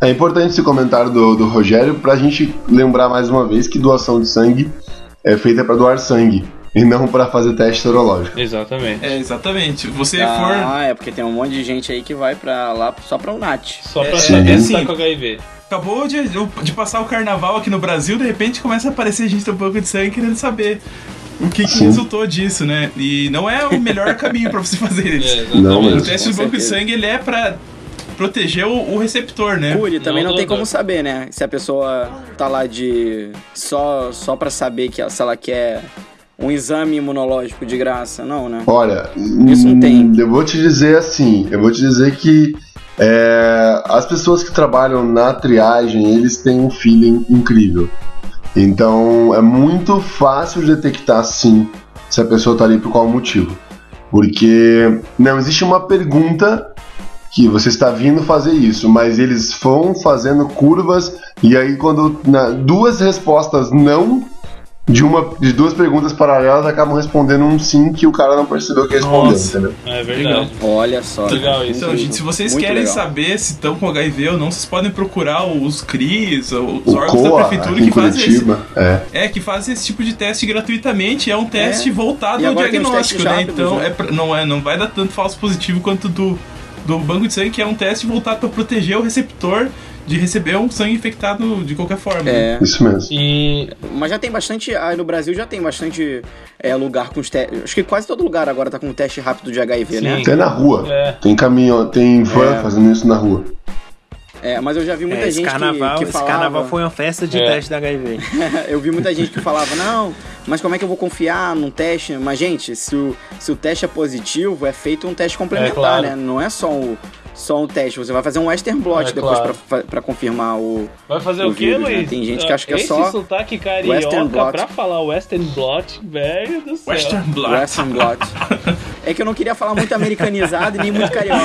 É importante esse comentário do, do Rogério pra gente lembrar mais uma vez que doação de sangue é feita pra doar sangue e não pra fazer teste serológico. Exatamente. É, exatamente. Você for. Ah, é porque tem um monte de gente aí que vai pra lá só pra o NAT. Só pra É, saber é se tá assim. com HIV. Acabou de, de passar o carnaval aqui no Brasil, de repente começa a aparecer gente do banco de sangue querendo saber o que, que resultou disso, né? E não é o melhor caminho pra você fazer É, isso. exatamente. Não, O mas- teste Com do banco de sangue ele é pra proteger o, o receptor, né? Curi, também Não, não, tem como saber, né? Se a pessoa tá lá de. só, só pra saber que ela- se ela quer um exame imunológico de graça, não, né? Olha, Isso não tem. Eu vou te dizer assim, eu vou te dizer que é, as pessoas que trabalham na triagem, eles têm um feeling incrível. Então é muito fácil de detectar sim se a pessoa tá ali por qual motivo. Porque não existe uma pergunta que você está vindo fazer isso, mas eles vão fazendo curvas e aí quando na- duas respostas não de uma de duas perguntas paralelas acabam respondendo um sim que o cara não percebeu que respondeu, Nossa. entendeu? É verdade. Olha só. Legal isso. Então, gente, se vocês Muito querem legal. saber se estão com HIV ou não, vocês podem procurar os CRIs, os O órgãos da COA prefeitura aqui em que fazem esse, Curitiba, é. é, que fazem esse tipo de teste gratuitamente. É um teste voltado E ao diagnóstico, né? rápidos, Então né? é pra- não, é, não vai dar tanto falso positivo quanto do, do banco de sangue, que é um teste voltado para proteger o receptor de receber um sangue infectado de qualquer forma. né? É. Isso mesmo. E Mas já tem bastante. Aí no Brasil já tem bastante é, lugar com os testes. Acho que quase todo lugar agora tá com um teste rápido de HIV, né? Sim. Até na rua. É. Tem caminhão, tem van É. fazendo isso na rua. É, mas eu já vi muita É, esse gente carnaval, que, que esse falava. carnaval foi uma festa de É. teste da HIV. eu vi muita gente que falava, não, mas como é que eu vou confiar num teste? Mas, gente, se o, se o teste é positivo, é feito um teste complementar, É, claro. né? Não é só um, só um teste. Você vai fazer um Western blot É, depois claro. pra, pra confirmar o. vai fazer O o, quê, vírus, né? Luiz? Tem gente que acha que é Esse só sotaque Western carioca Blot. pra falar Western Blot, velho do céu. Western Blot. Western blot. é que eu não queria falar muito americanizado e nem muito carioca.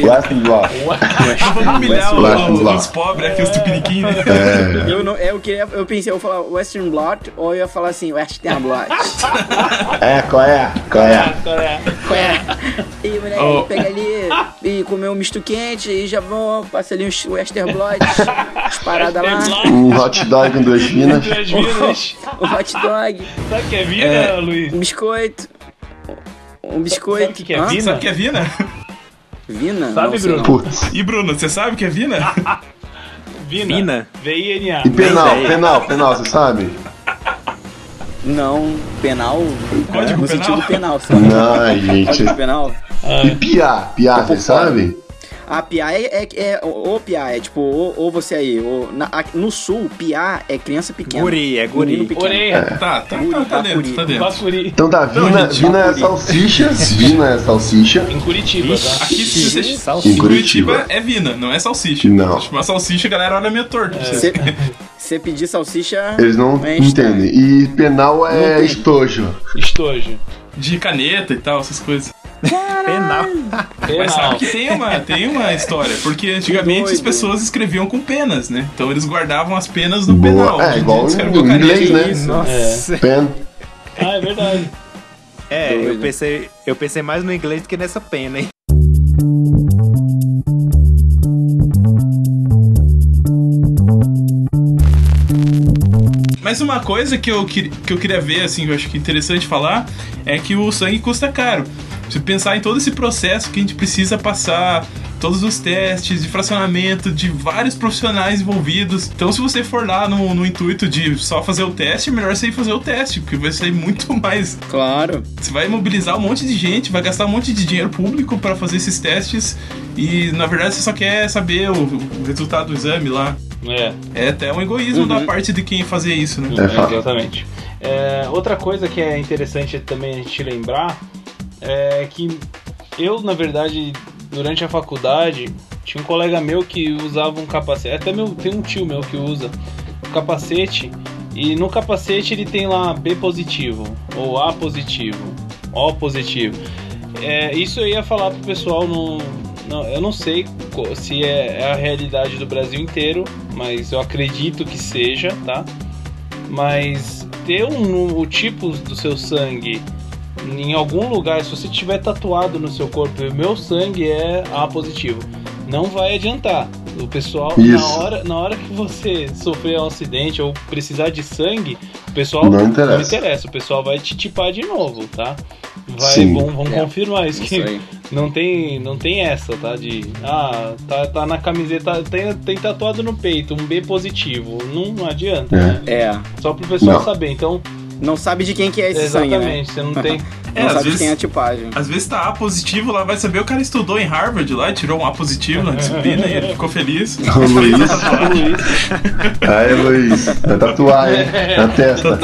Eu. Last and block. Não vamos humilhar Western o- Blot. os pobres aqui, os tupiniquim, né? É. Eu, não, eu, queria, eu pensei, eu ia falar Western Blot ou eu ia falar assim, Western Blot. É, qual é? Qual é? Qual é? Qual é? E moleque, Oh. pega ali e comer um misto quente e já vou, passa ali uns Western Blot, as paradas lá. Um hot dog com duas vidas. um hot dog, Sabe o que é vida, É. Luiz? um biscoito. Um biscoito. Sabe o que é Hã? vina? Sabe o que é Vina? Vina? Sabe, Não Bruno? Putz. E Bruno, você sabe o que é Vina? Vina. Vina? V-I-N-A. E penal, penal, penal, você sabe? Não, penal. Código no penal? sentido penal, sabe? Não, gente. Código penal. E piá, piá, você sabe? A piá é, é, é o piá, é tipo, ou, ou você aí, ou, na- a- no sul, piá é criança pequena. Guri, é guri. Menino pequeno. Orelha. Tá, tá, Guri, tá, tá dentro, bacuri. tá dentro. Bacuri. Então tá, Não, vina, gente, vina é salsicha, vina é salsicha. Em Curitiba, tá? Aqui, se você... Salsicha. Em Curitiba é Vina, não é salsicha. Não. Se chamar salsicha, a galera olha meio torto. pra você. Você pedir salsicha. Eles não é entendem. E penal é estojo. Estojo. De caneta e tal, essas coisas. Penal. Mas Penal. sabe que tem uma, tem uma história, porque antigamente as pessoas escreviam com penas, né? Então eles guardavam as penas no Boa. penal. É, igual em inglês, né? Nossa. Pen. Ah, é verdade. É, eu pensei, eu pensei mais no inglês do que nessa pena, hein? Mas uma coisa que eu, que, que eu queria ver, assim, que eu acho que é interessante falar, é que o sangue custa caro. Se pensar em todo esse processo que a gente precisa passar, todos os testes de fracionamento de vários profissionais envolvidos. Então, se você for lá no, no intuito de só fazer o teste, é melhor você ir fazer o teste, porque vai sair muito mais. Claro. Você vai mobilizar um monte de gente, vai gastar um monte de dinheiro público para fazer esses testes e, na verdade, você só quer saber o, o resultado do exame lá. É, É até um egoísmo Uhum. da parte de quem fazer isso, né? É exatamente. É, outra coisa que é interessante também a gente lembrar é que eu, na verdade, durante a faculdade, tinha um colega meu que usava um capacete. Até meu, tem um tio meu que usa um capacete. E no capacete ele tem lá B positivo, ou A positivo, O positivo. É, isso eu ia falar pro pessoal no. Não, eu não sei se é, é a realidade do Brasil inteiro, mas eu acredito que seja, tá? Mas ter um, o tipo do seu sangue em algum lugar, se você tiver tatuado no seu corpo, o meu sangue é A positivo, não vai adiantar. O pessoal, na hora, na hora que você sofrer um acidente ou precisar de sangue, o pessoal Não interessa. interessa, o pessoal vai te tipar de novo, tá? Vai, Sim. vão, vão É. confirmar isso, Isso que aí. não tem, não tem essa, tá? De ah, tá, tá na camiseta, tem, tem tatuado no peito, um B positivo. Não, não adianta, É. né? É. Só pro pessoal Não. saber. Então, Não sabe de quem que é esse sangue, né? exatamente, você não tem. É, Não às sabe de vezes- quem é a tipagem. Às vezes tá A positivo, lá vai saber o cara estudou em Harvard lá, e tirou um A positivo na disciplina e ele ficou feliz. O Luiz. Tatuagem. Aí, Luiz. Vai tatuar, hein? Na testa.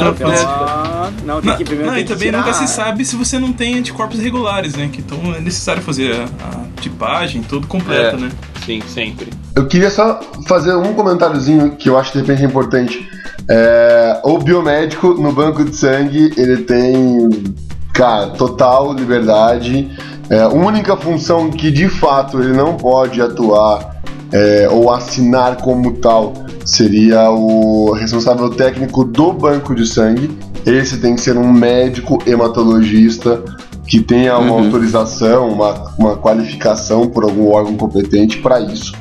Ah, não, tem Não, que primeiro não, tem e também tirar. nunca se sabe se você não tem anticorpos regulares, né? Que então é necessário fazer a, a tipagem tudo completa, É. né? Sim, sempre. Eu queria só fazer um comentáriozinho que eu acho que de repente é importante. É, o biomédico no banco de sangue, ele tem, cara, total liberdade. É, a única função que de fato ele não pode atuar é, ou assinar como tal seria o responsável técnico do banco de sangue. Esse tem que ser um médico hematologista que tenha uma Uhum. autorização, uma, uma qualificação por algum órgão competente para isso.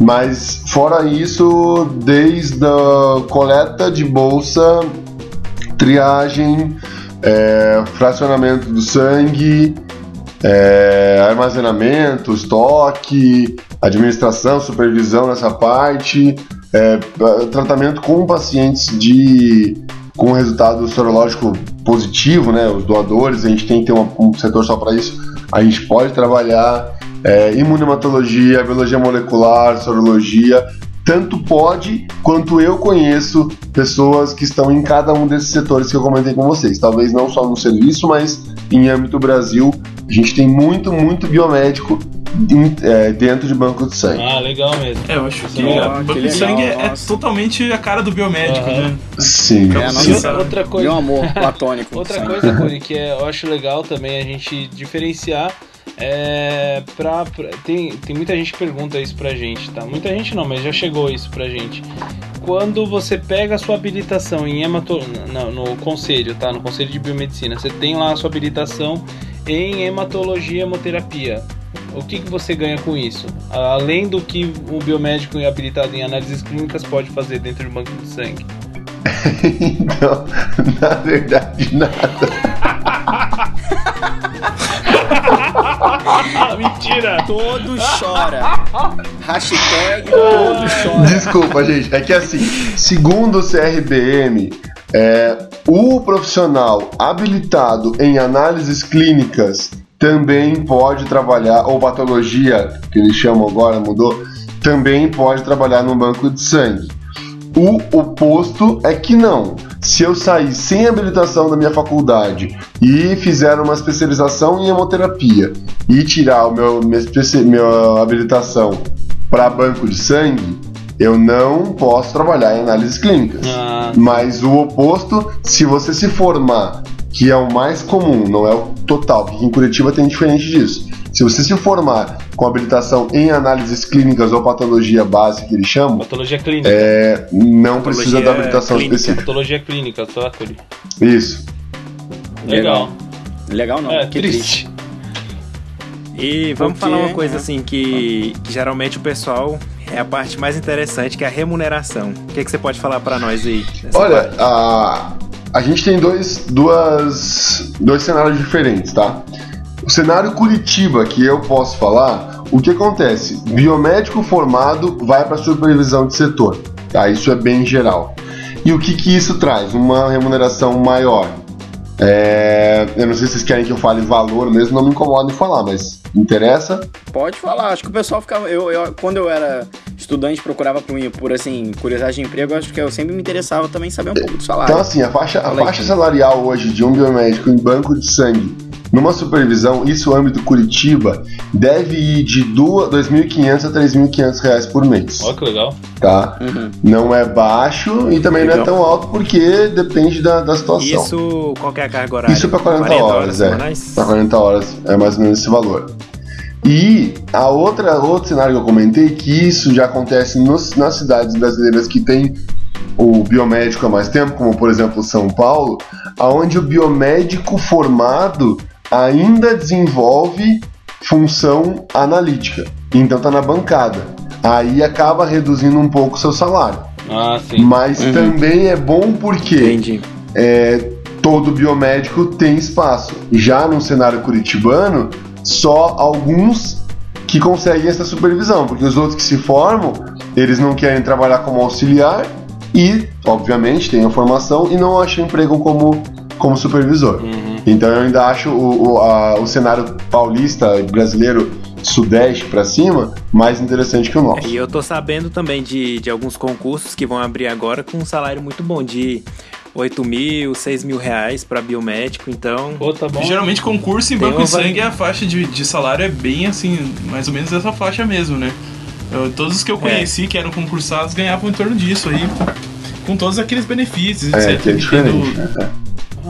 Mas fora isso, desde a coleta de bolsa, triagem, é, fracionamento do sangue, é, armazenamento, estoque, administração, supervisão nessa parte, é, tratamento com pacientes de com resultado sorológico positivo, né? Os doadores, a gente tem que ter uma- um setor só para isso. A gente pode trabalhar é, imunematologia, biologia molecular, sorologia. Tanto pode quanto eu conheço pessoas que estão em cada um desses setores que eu comentei com vocês. Talvez não só no serviço, mas em âmbito Brasil, a gente tem muito, muito biomédico é, dentro de banco de sangue. Ah, legal mesmo. É, eu acho que Legal, a banco que de sangue é, é totalmente a cara do biomédico, Aham. né? Sim. É, nossa, E sabe- outra coisa, Meu amor platônico. Outra coisa, Curi, que é- eu acho legal também a gente diferenciar é pra, pra- tem, tem muita gente que pergunta isso pra gente, tá? Muita gente não, mas já chegou isso pra gente. Quando você pega a sua habilitação em hemato, no, no conselho, tá? No conselho de biomedicina, você tem lá a sua habilitação em hematologia e hemoterapia. O que, que você ganha com isso? Além do que o biomédico habilitado em análises clínicas pode fazer dentro do banco de sangue. Então, na verdade, nada. Mentira! Todo chora. Hashtag todo chora. Desculpa, gente. É que assim, segundo o CRBM, é, o profissional habilitado em análises clínicas também pode trabalhar, ou patologia, que eles chamam agora, mudou, também pode trabalhar no banco de sangue. O oposto é que não. Se eu sair sem habilitação da minha faculdade e fizer uma especialização em hemoterapia e tirar o meu minha, habilitação para banco de sangue, eu não posso trabalhar em análises clínicas. Ah, Mas o oposto, se você se formar, que é o mais comum, não é o total, porque em Curitiba tem diferente disso. Se você se formar com habilitação em análises clínicas ou patologia base, que eles chamam, patologia clínica. é, não precisa da Patologia habilitação clínica. específica. Patologia clínica, tá, Curi? Isso. Legal. Legal não, É, que triste. E vamos Porque, falar uma coisa assim que, que geralmente o pessoal é a parte mais interessante, que é a remuneração. O que, que você pode falar pra nós aí? Olha, parte? a, a gente tem dois, duas, dois cenários diferentes, tá? O cenário Curitiba, que eu posso falar, o que acontece? Biomédico formado vai para supervisão de setor, tá? Isso é bem geral. E o que, que isso traz? Uma remuneração maior. É, eu não sei se vocês querem que eu fale valor mesmo, não me incomoda em falar, mas interessa. Pode falar, acho que o pessoal ficava. Eu, eu- quando eu era estudante, procurava por, por assim, curiosidade de emprego, acho que eu sempre me interessava também saber um pouco do salário. Então, assim, a faixa, a faixa salarial hoje de um biomédico em banco de sangue, numa supervisão, isso âmbito Curitiba, deve ir de du- 2.500 a 3.500 reais por mês, Ó, que legal. tá? Uhum. Não é baixo e também não é Legal. tão alto porque depende da, da situação. Isso, qual que é a carga horária? Isso para 40, horas, é. semanais? Para 40 horas é mais ou menos esse valor. E a outra outro cenário que eu comentei que isso já acontece nos- nas cidades brasileiras que tem o biomédico há mais tempo, como por exemplo São Paulo, aonde o biomédico formado ainda desenvolve função analítica. Então tá na bancada. Aí acaba reduzindo um pouco o seu salário. Ah, sim. Mas Uhum. também é bom porque Entendi. é, todo biomédico tem espaço. Já no cenário curitibano, só alguns que conseguem essa supervisão, porque os outros que se formam, eles não querem trabalhar como auxiliar e, obviamente, têm a formação e não acham emprego como, como supervisor. Então eu ainda acho o, o, a- o cenário paulista, brasileiro, sudeste pra cima, mais interessante que o nosso. E eu tô sabendo também de, de alguns concursos que vão abrir agora com um salário muito bom, de 8 mil, 6 mil reais pra biomédico, então. Pô, tá bom. Geralmente concurso em Tem banco de sangue a faixa de, de salário é bem assim, mais ou menos essa faixa mesmo, né? Eu- todos os que eu conheci que eram concursados ganhavam em torno disso aí, com todos aqueles benefícios, É, etc. que é diferente. Entendo- né?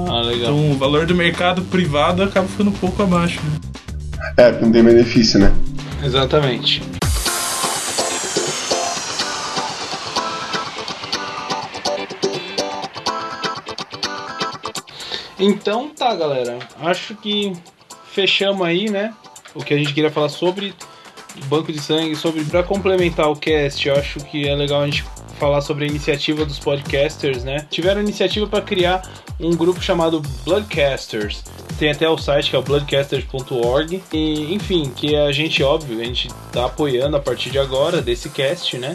Ah, legal. Então o valor do mercado privado acaba ficando um pouco abaixo. Né? É, porque não tem benefício, né? Exatamente. Então tá, galera. Acho que fechamos aí, né? O que a gente queria falar sobre banco de sangue, sobre para complementar o cast. Eu acho que é legal a gente falar sobre a iniciativa dos podcasters, né? Tiveram iniciativa para criar um grupo chamado Bloodcasters. Tem até o site que é o bloodcasters.org. E, enfim, que a gente, óbvio, a gente tá apoiando a partir de agora desse cast, né?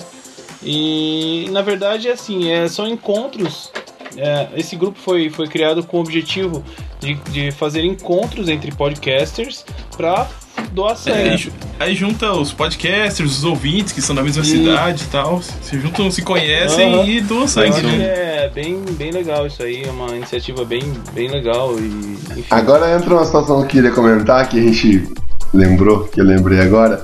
E na verdade é assim, é, são encontros. é, esse grupo foi, foi criado com o objetivo de, de fazer encontros entre podcasters para doar É, sangue. aí, aí junta os podcasters, os ouvintes que são da mesma E- cidade e tal, se juntam, se conhecem Aham. e doam sangue. né? é bem, bem legal isso aí, é uma iniciativa bem, bem legal e enfim. Agora entra uma situação que eu queria comentar, que a gente lembrou, que eu lembrei agora.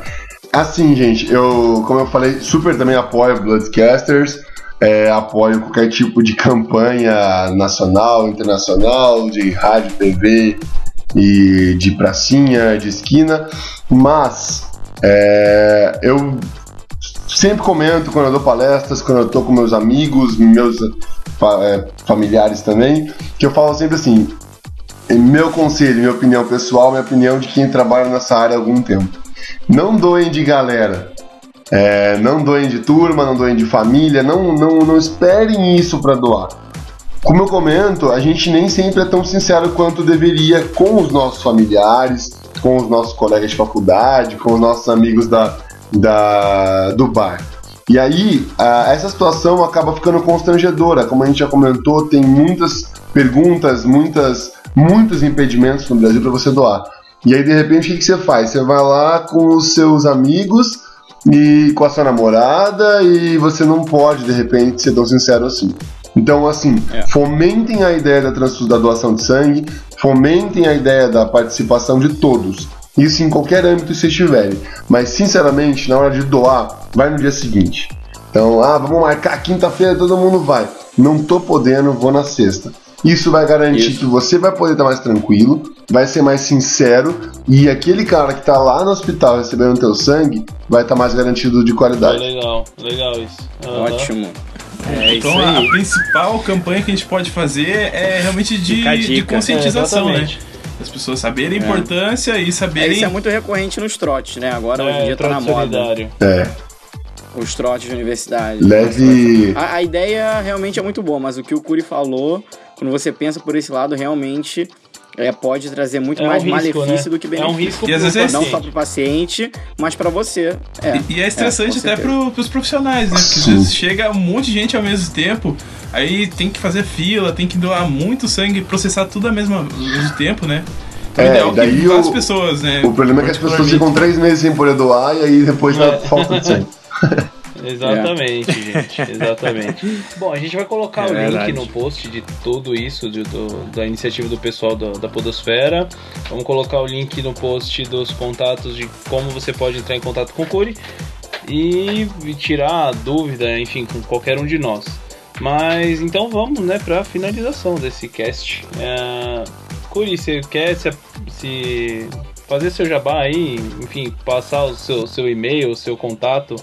Assim, gente, eu, como eu falei, super também apoio Bloodcasters, é, apoio qualquer tipo de campanha nacional, internacional, de rádio, TV e de pracinha, de esquina, mas é, eu sempre comento quando eu dou palestras, quando eu tô com meus amigos, meus é, familiares também, que eu falo sempre assim, meu conselho, minha opinião pessoal, minha opinião de quem trabalha nessa área há algum tempo. Não doem de galera. É, não doem de turma, não doem de família, não, não, não esperem isso para doar. Como eu comento, a gente nem sempre é tão sincero quanto deveria com os nossos familiares, com os nossos colegas de faculdade, com os nossos amigos da, da, do bar. E aí, essa situação acaba ficando constrangedora. Como a gente já comentou, tem muitas perguntas, muitas, muitos impedimentos no Brasil para você doar. E aí, de repente, o que você faz? Você vai lá com os seus amigos e com a sua namorada e você não pode, de repente, ser tão sincero assim. Então, assim, É. fomentem a ideia da, transfusão, da doação de sangue, fomentem a ideia da participação de todos. Isso em qualquer âmbito que vocês estiverem. Mas, sinceramente, na hora de doar, vai no dia seguinte. Então, ah, vamos marcar quinta-feira, todo mundo vai. Não tô podendo, vou na sexta. Isso vai garantir Isso. que você vai poder estar mais tranquilo, vai ser mais sincero e aquele cara que tá lá no hospital recebendo teu sangue vai estar mais garantido de qualidade. legal, legal isso. Aham. Ótimo. É isso Então a, principal campanha que a gente pode fazer é realmente de, Fica a de dica. conscientização, É, né? As pessoas saberem a importância e É, saberem. isso é muito recorrente nos trotes, né? Agora hoje em dia tá na moda. solidário. É. Os trotes de universidade. Leve. A, a ideia realmente é muito boa, mas o que o Curi falou, quando você pensa por esse lado, realmente é, pode trazer muito É um mais risco, malefício né? do que É benefício. um risco E às vezes é Não assim. só pro paciente, mas pra você. É. E, e é estressante É, com até pro, pros profissionais, né? Porque às vezes chega um monte de gente ao mesmo tempo, aí tem que fazer fila, tem que doar muito sangue, processar tudo ao mesmo, ao mesmo tempo, né? Então, É, o ideal é daí o- pessoas, né? O problema é que as pessoas ficam três meses sem poder doar e aí depois dá É. falta de sangue. Exatamente, gente. Exatamente. Bom, a gente vai colocar É o link verdade. no post de tudo isso, de- do- da iniciativa do pessoal da, da Podosfera. Vamos colocar o link no post dos contatos de como você pode entrar em contato com o Curi e, e tirar a dúvida, enfim, com qualquer um de nós. Mas então vamos, né, para finalização desse cast. É, Curi, você quer se, se fazer seu jabá aí, enfim, passar o seu, seu e-mail, o seu contato,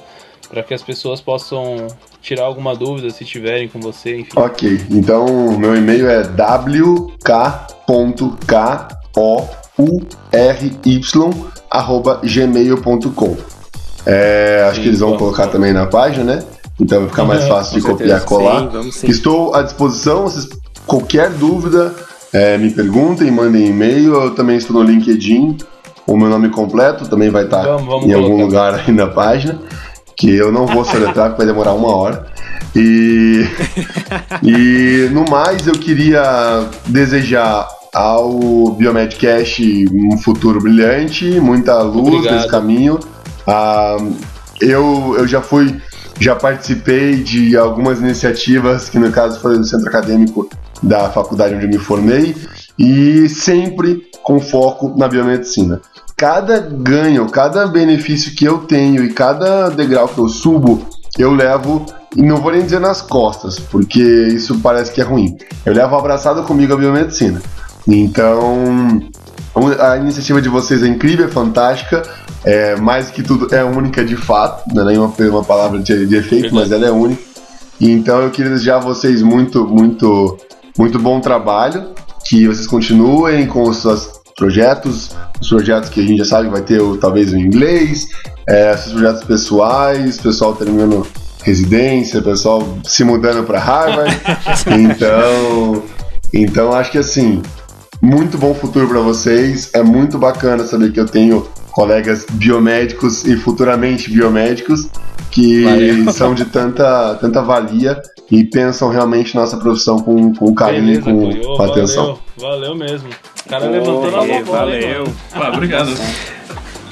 para que as pessoas possam tirar alguma dúvida se tiverem com você, enfim. Ok, então meu e-mail é wk.kury@gmail.com. É, acho Sim, que eles vão colocar também na página, né? Então vai ficar mais Uhum, fácil de copiar e colar. Sim, vamos sim. Estou à disposição, vocês, qualquer dúvida, é, me perguntem, mandem e-mail. Eu também estou no LinkedIn. O meu nome completo também vai estar Vamos, vamos em algum colocar. lugar aí na página. Que eu não vou soletrar, porque vai demorar uma hora. E, e no mais, eu queria desejar ao Biomedcast um futuro brilhante, muita luz Obrigado. nesse caminho. Ah, eu, eu já fui, já participei de algumas iniciativas, que no caso foi do centro acadêmico da faculdade onde eu me formei, e sempre com foco na biomedicina. Cada ganho, cada benefício que eu tenho e cada degrau que eu subo, eu levo, e não vou nem dizer nas costas, porque isso parece que é ruim. Eu levo abraçado comigo a biomedicina. Então, a iniciativa de vocês é incrível, é fantástica. É, mais que tudo, é única de fato. Não é nenhuma uma palavra de, de efeito, mas ela é única. Então eu queria desejar a vocês muito, muito, muito bom trabalho. Que vocês continuem com seus projetos, os projetos que a gente já sabe que vai ter o, talvez o inglês, é, seus projetos pessoais, pessoal terminando residência, pessoal se mudando para Harvard. então, então acho que assim, muito bom futuro para vocês. É muito bacana saber que eu tenho colegas biomédicos e futuramente biomédicos que Valeu. são de tanta, tanta valia e pensam realmente nossa profissão com, com carinho e Beleza, com, com atenção. Valeu, valeu mesmo. O cara Ô, levantou na Valeu, mão, valeu. Ah, obrigado.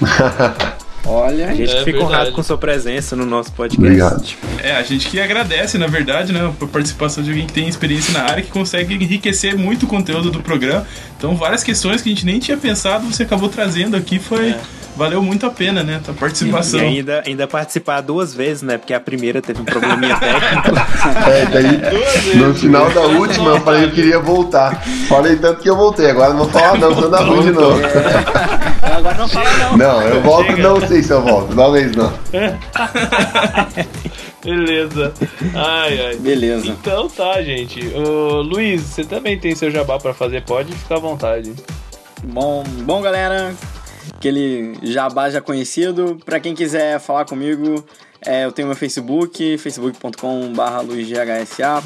Olha, A gente É fica verdade. honrado com sua presença no nosso podcast. Obrigado. É, a gente que agradece, na verdade, né, a participação de alguém que tem experiência na área, que consegue enriquecer muito o conteúdo do programa. Então, várias questões que a gente nem tinha pensado, você acabou trazendo aqui, foi... É. Valeu muito a pena, né, a participação. E ainda, ainda participar duas vezes, né? Porque a primeira teve um probleminha técnico. É, daí no final da última eu falei que eu queria voltar. Falei tanto que eu voltei, agora não vou falar não, senão dá ruim de novo. agora não fala não. Não, eu volto, não sei se eu volto, talvez não. Beleza. Ai, ai. Beleza. Então tá, gente. Ô, Luiz, você também tem seu jabá pra fazer, pode ficar à vontade. Bom, bom galera, aquele jabá já conhecido. Pra quem quiser falar comigo, é, eu tenho meu Facebook, facebook.com.br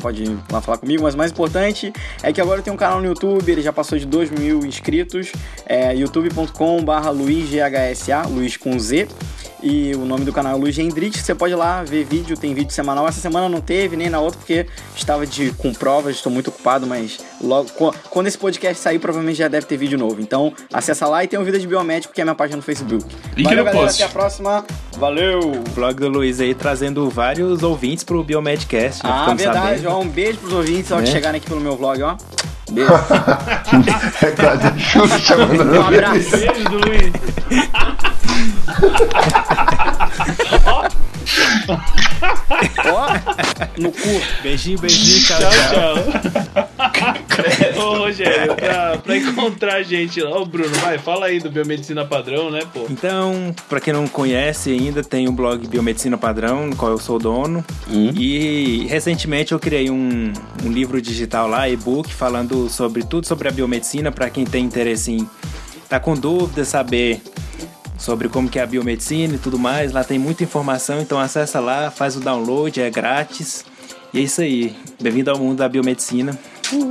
pode ir lá falar comigo. Mas o mais importante é que agora eu tenho um canal no YouTube, ele já passou de 2 mil inscritos, é youtube.com.br luizghsa, Luiz com Z. E o nome do canal é Luiz Hendrix. Você pode ir lá ver vídeo, tem vídeo semanal. Essa semana não teve, nem na outra, porque estava de, com provas, estou muito ocupado, mas logo qu- quando esse podcast sair, provavelmente já deve ter vídeo novo. Então, acessa lá e tem o Vida de Biomédico, que é a minha página no Facebook. Link Valeu, no galera, post. até a próxima. Valeu! O vlog do Luiz aí trazendo vários ouvintes pro Biomedcast. né? Ah, verdade, sabendo. ó, um beijo pros ouvintes ó, que Né? chegarem aqui pelo meu vlog, ó. Beijo. É quase a Xuxa mandando Um abraço. Beijo Luiz. ó, no cu. Beijinho, beijinho, tchau, Tchau, tchau. Ô, Rogério, pra, pra encontrar a gente lá, ô Bruno, vai, fala aí do Biomedicina Padrão, né, pô? Então, pra quem não conhece ainda, tem o blog Biomedicina Padrão, no qual eu sou dono. Hum. E recentemente eu criei um, um livro digital lá, e-book, falando sobre tudo sobre a biomedicina, pra quem tem interesse em tá com dúvidas, saber sobre como que é a biomedicina e tudo mais. Lá tem muita informação, então acessa lá, faz o download, é grátis. E é isso aí. Bem-vindo ao mundo da biomedicina.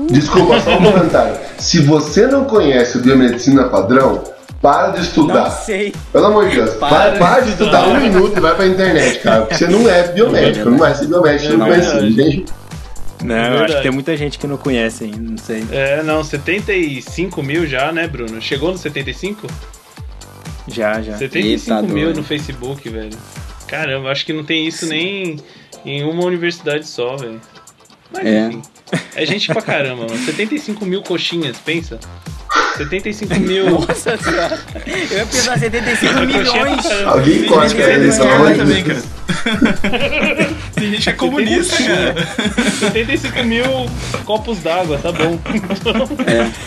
Desculpa, só um comentário. Se você não conhece o biomedicina padrão, para de estudar. sei. Pelo amor de Deus, Para para, de para de estudar um minuto e vai pra internet, cara. Porque você não é biomédico, não vai ser biomédico, não É conhece. verdade. Entende? Não, eu acho que tem muita gente que não conhece ainda, não sei. É, não, 75 mil já, né, Bruno? Chegou no 75? Já, já. 75 Eita, mil doido. no Facebook, velho. Caramba, acho que não tem isso nem em uma universidade só, velho. Mas É. enfim. É gente pra caramba, mano. 75 mil coxinhas, pensa. 75 mil. Nossa senhora. Eu ia pensar 75 Coxinha pra milhões. Alguém corta é esquerda de também, cara. Tem gente que é comunista, cara. 75 mil copos d'água, tá bom. Então,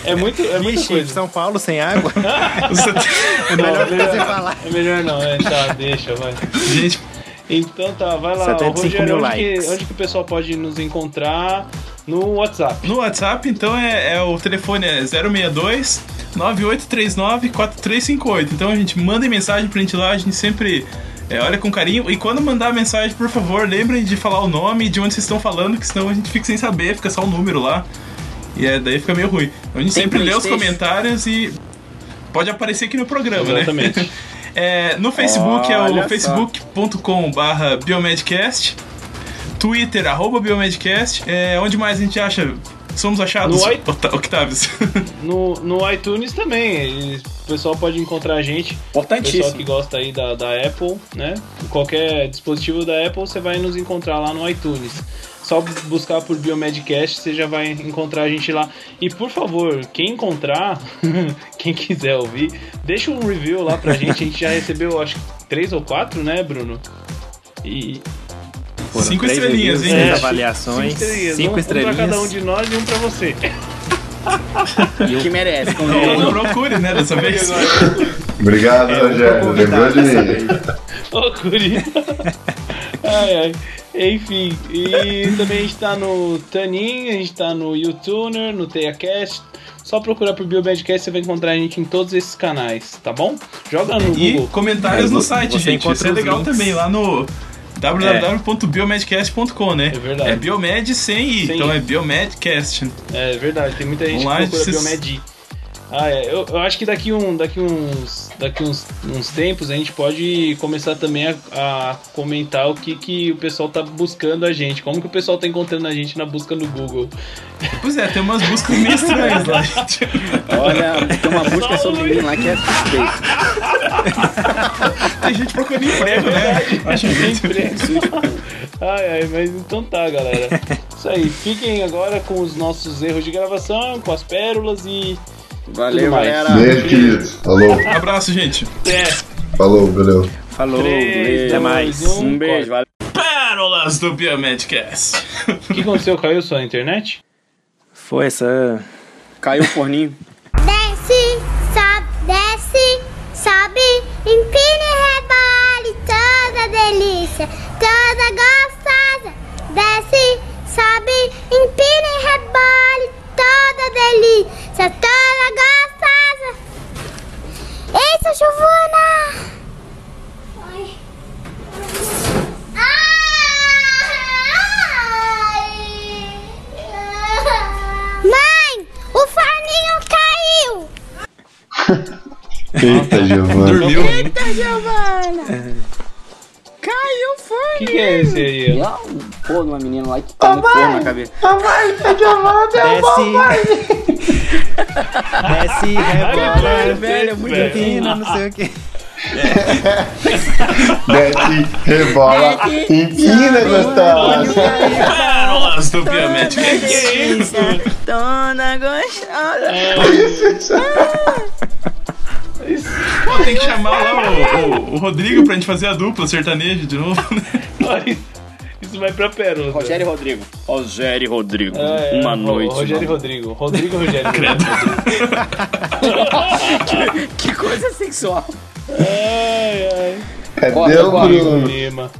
é. muito, é muita Ixi, coisa. São Paulo sem água? É melhor, melhor, é melhor não, é, tá, deixa, vai. Gente, Então tá, vai lá, 75 Rogério, mil onde que, likes. onde que o pessoal pode nos encontrar? No WhatsApp. no WhatsApp, então, é, é o telefone é 062 9839 4358. Então a gente manda mensagem pra gente lá, a gente sempre é, olha com carinho. E quando mandar mensagem, por favor, lembrem de falar o nome e de onde vocês estão falando, que senão a gente fica sem saber, fica só o número lá. E é, daí fica meio ruim. Então, a gente Tem sempre lê os comentários e pode aparecer aqui no programa, né? Exatamente. É, no Facebook é Olha o só. Twitter, arroba Biomedcast. É, onde mais a gente acha? Somos achados, No i- Octavius. No, no iTunes também. O pessoal pode encontrar a gente. O pessoal Importantíssimo. que gosta aí da, da Apple, né? Qualquer dispositivo da Apple, você vai nos encontrar lá no iTunes. Só buscar por Biomedcast, você já vai encontrar a gente lá. E por favor, quem encontrar, quem quiser ouvir, deixa um review lá pra gente. A gente já recebeu, acho que três ou quatro, né, Bruno? E Foram Cinco três estrelinhas, reviews, hein? É, avaliações, cinco estrelinhas. cinco um, um estrelinhas. pra cada um de nós e um pra você. Que merece. Não convenhamos. procure, né, dessa vez. Obrigado, É, Rogério. Lembrou de mim. Ô, Curi. ai, ai. Enfim, e também a gente tá no Tanin, a gente tá no YouTuner, no TeiaCast. Só procurar por Biomedcast, você vai encontrar a gente em todos esses canais, tá bom? Joga no E Google. comentários no site, gente. Isso é legal links. também, lá no www.biomedcast.com, né? É verdade. É Biomed sem I, Sem então I. é Biomedcast. É verdade, tem muita gente Vamos lá, que procura vocês- Biomedi. Ah, é. Eu, eu acho que daqui, um, daqui, uns, daqui uns, uns tempos a gente pode começar também a, a comentar o que, que o pessoal tá buscando a gente. Como que o pessoal tá encontrando a gente na busca no Google. Pois é, tem umas buscas meio estranhas lá, gente. Olha, tem uma busca sobre mim lá que é suspeito. Tem gente procurando emprego, né? Acho que emprego. ai, ai, mas então tá, galera. Isso aí. Fiquem agora com os nossos erros de gravação, com as pérolas e. Valeu, galera. Beijo, queridos. Falou. Abraço, gente. É, Falou, valeu. Falou, Três, até mais. um. Um beijo, valeu. Pérolas do Biomedcast. o que aconteceu? Caiu sua internet? Foi essa. Caiu o forninho. Desce, sobe, desce, sobe, empina e rebole, toda delícia, toda gostosa. Desce, sobe, empina e rebole, toda delícia, toda gostosa. Eita, Giovana! Ai. Ai. Mãe, o forninho caiu! Eita, Giovana. Dormiu. Eita, Giovana! Caiu o O forno. que, que é esse aí? Um pô, de uma menina lá que tá no forno na cabeça. Desce. Desce, rebola, velho, é muito empina, não sei o que. Desce, rebola, empina, gostosa. Pérolas do. Que é isso? Toda gostosa. Pô, tem que chamar lá o, o- o Rodrigo pra gente fazer a dupla sertanejo de novo, né? Isso vai pra pérola. Rogério e Rodrigo. Rogério e Rodrigo. É, é, Uma noite. Rogério e mano. Rodrigo. Rodrigo e Rogério. que, que coisa sexual. ai, ai. Cadê Corta, o corta. Bruno? Lima.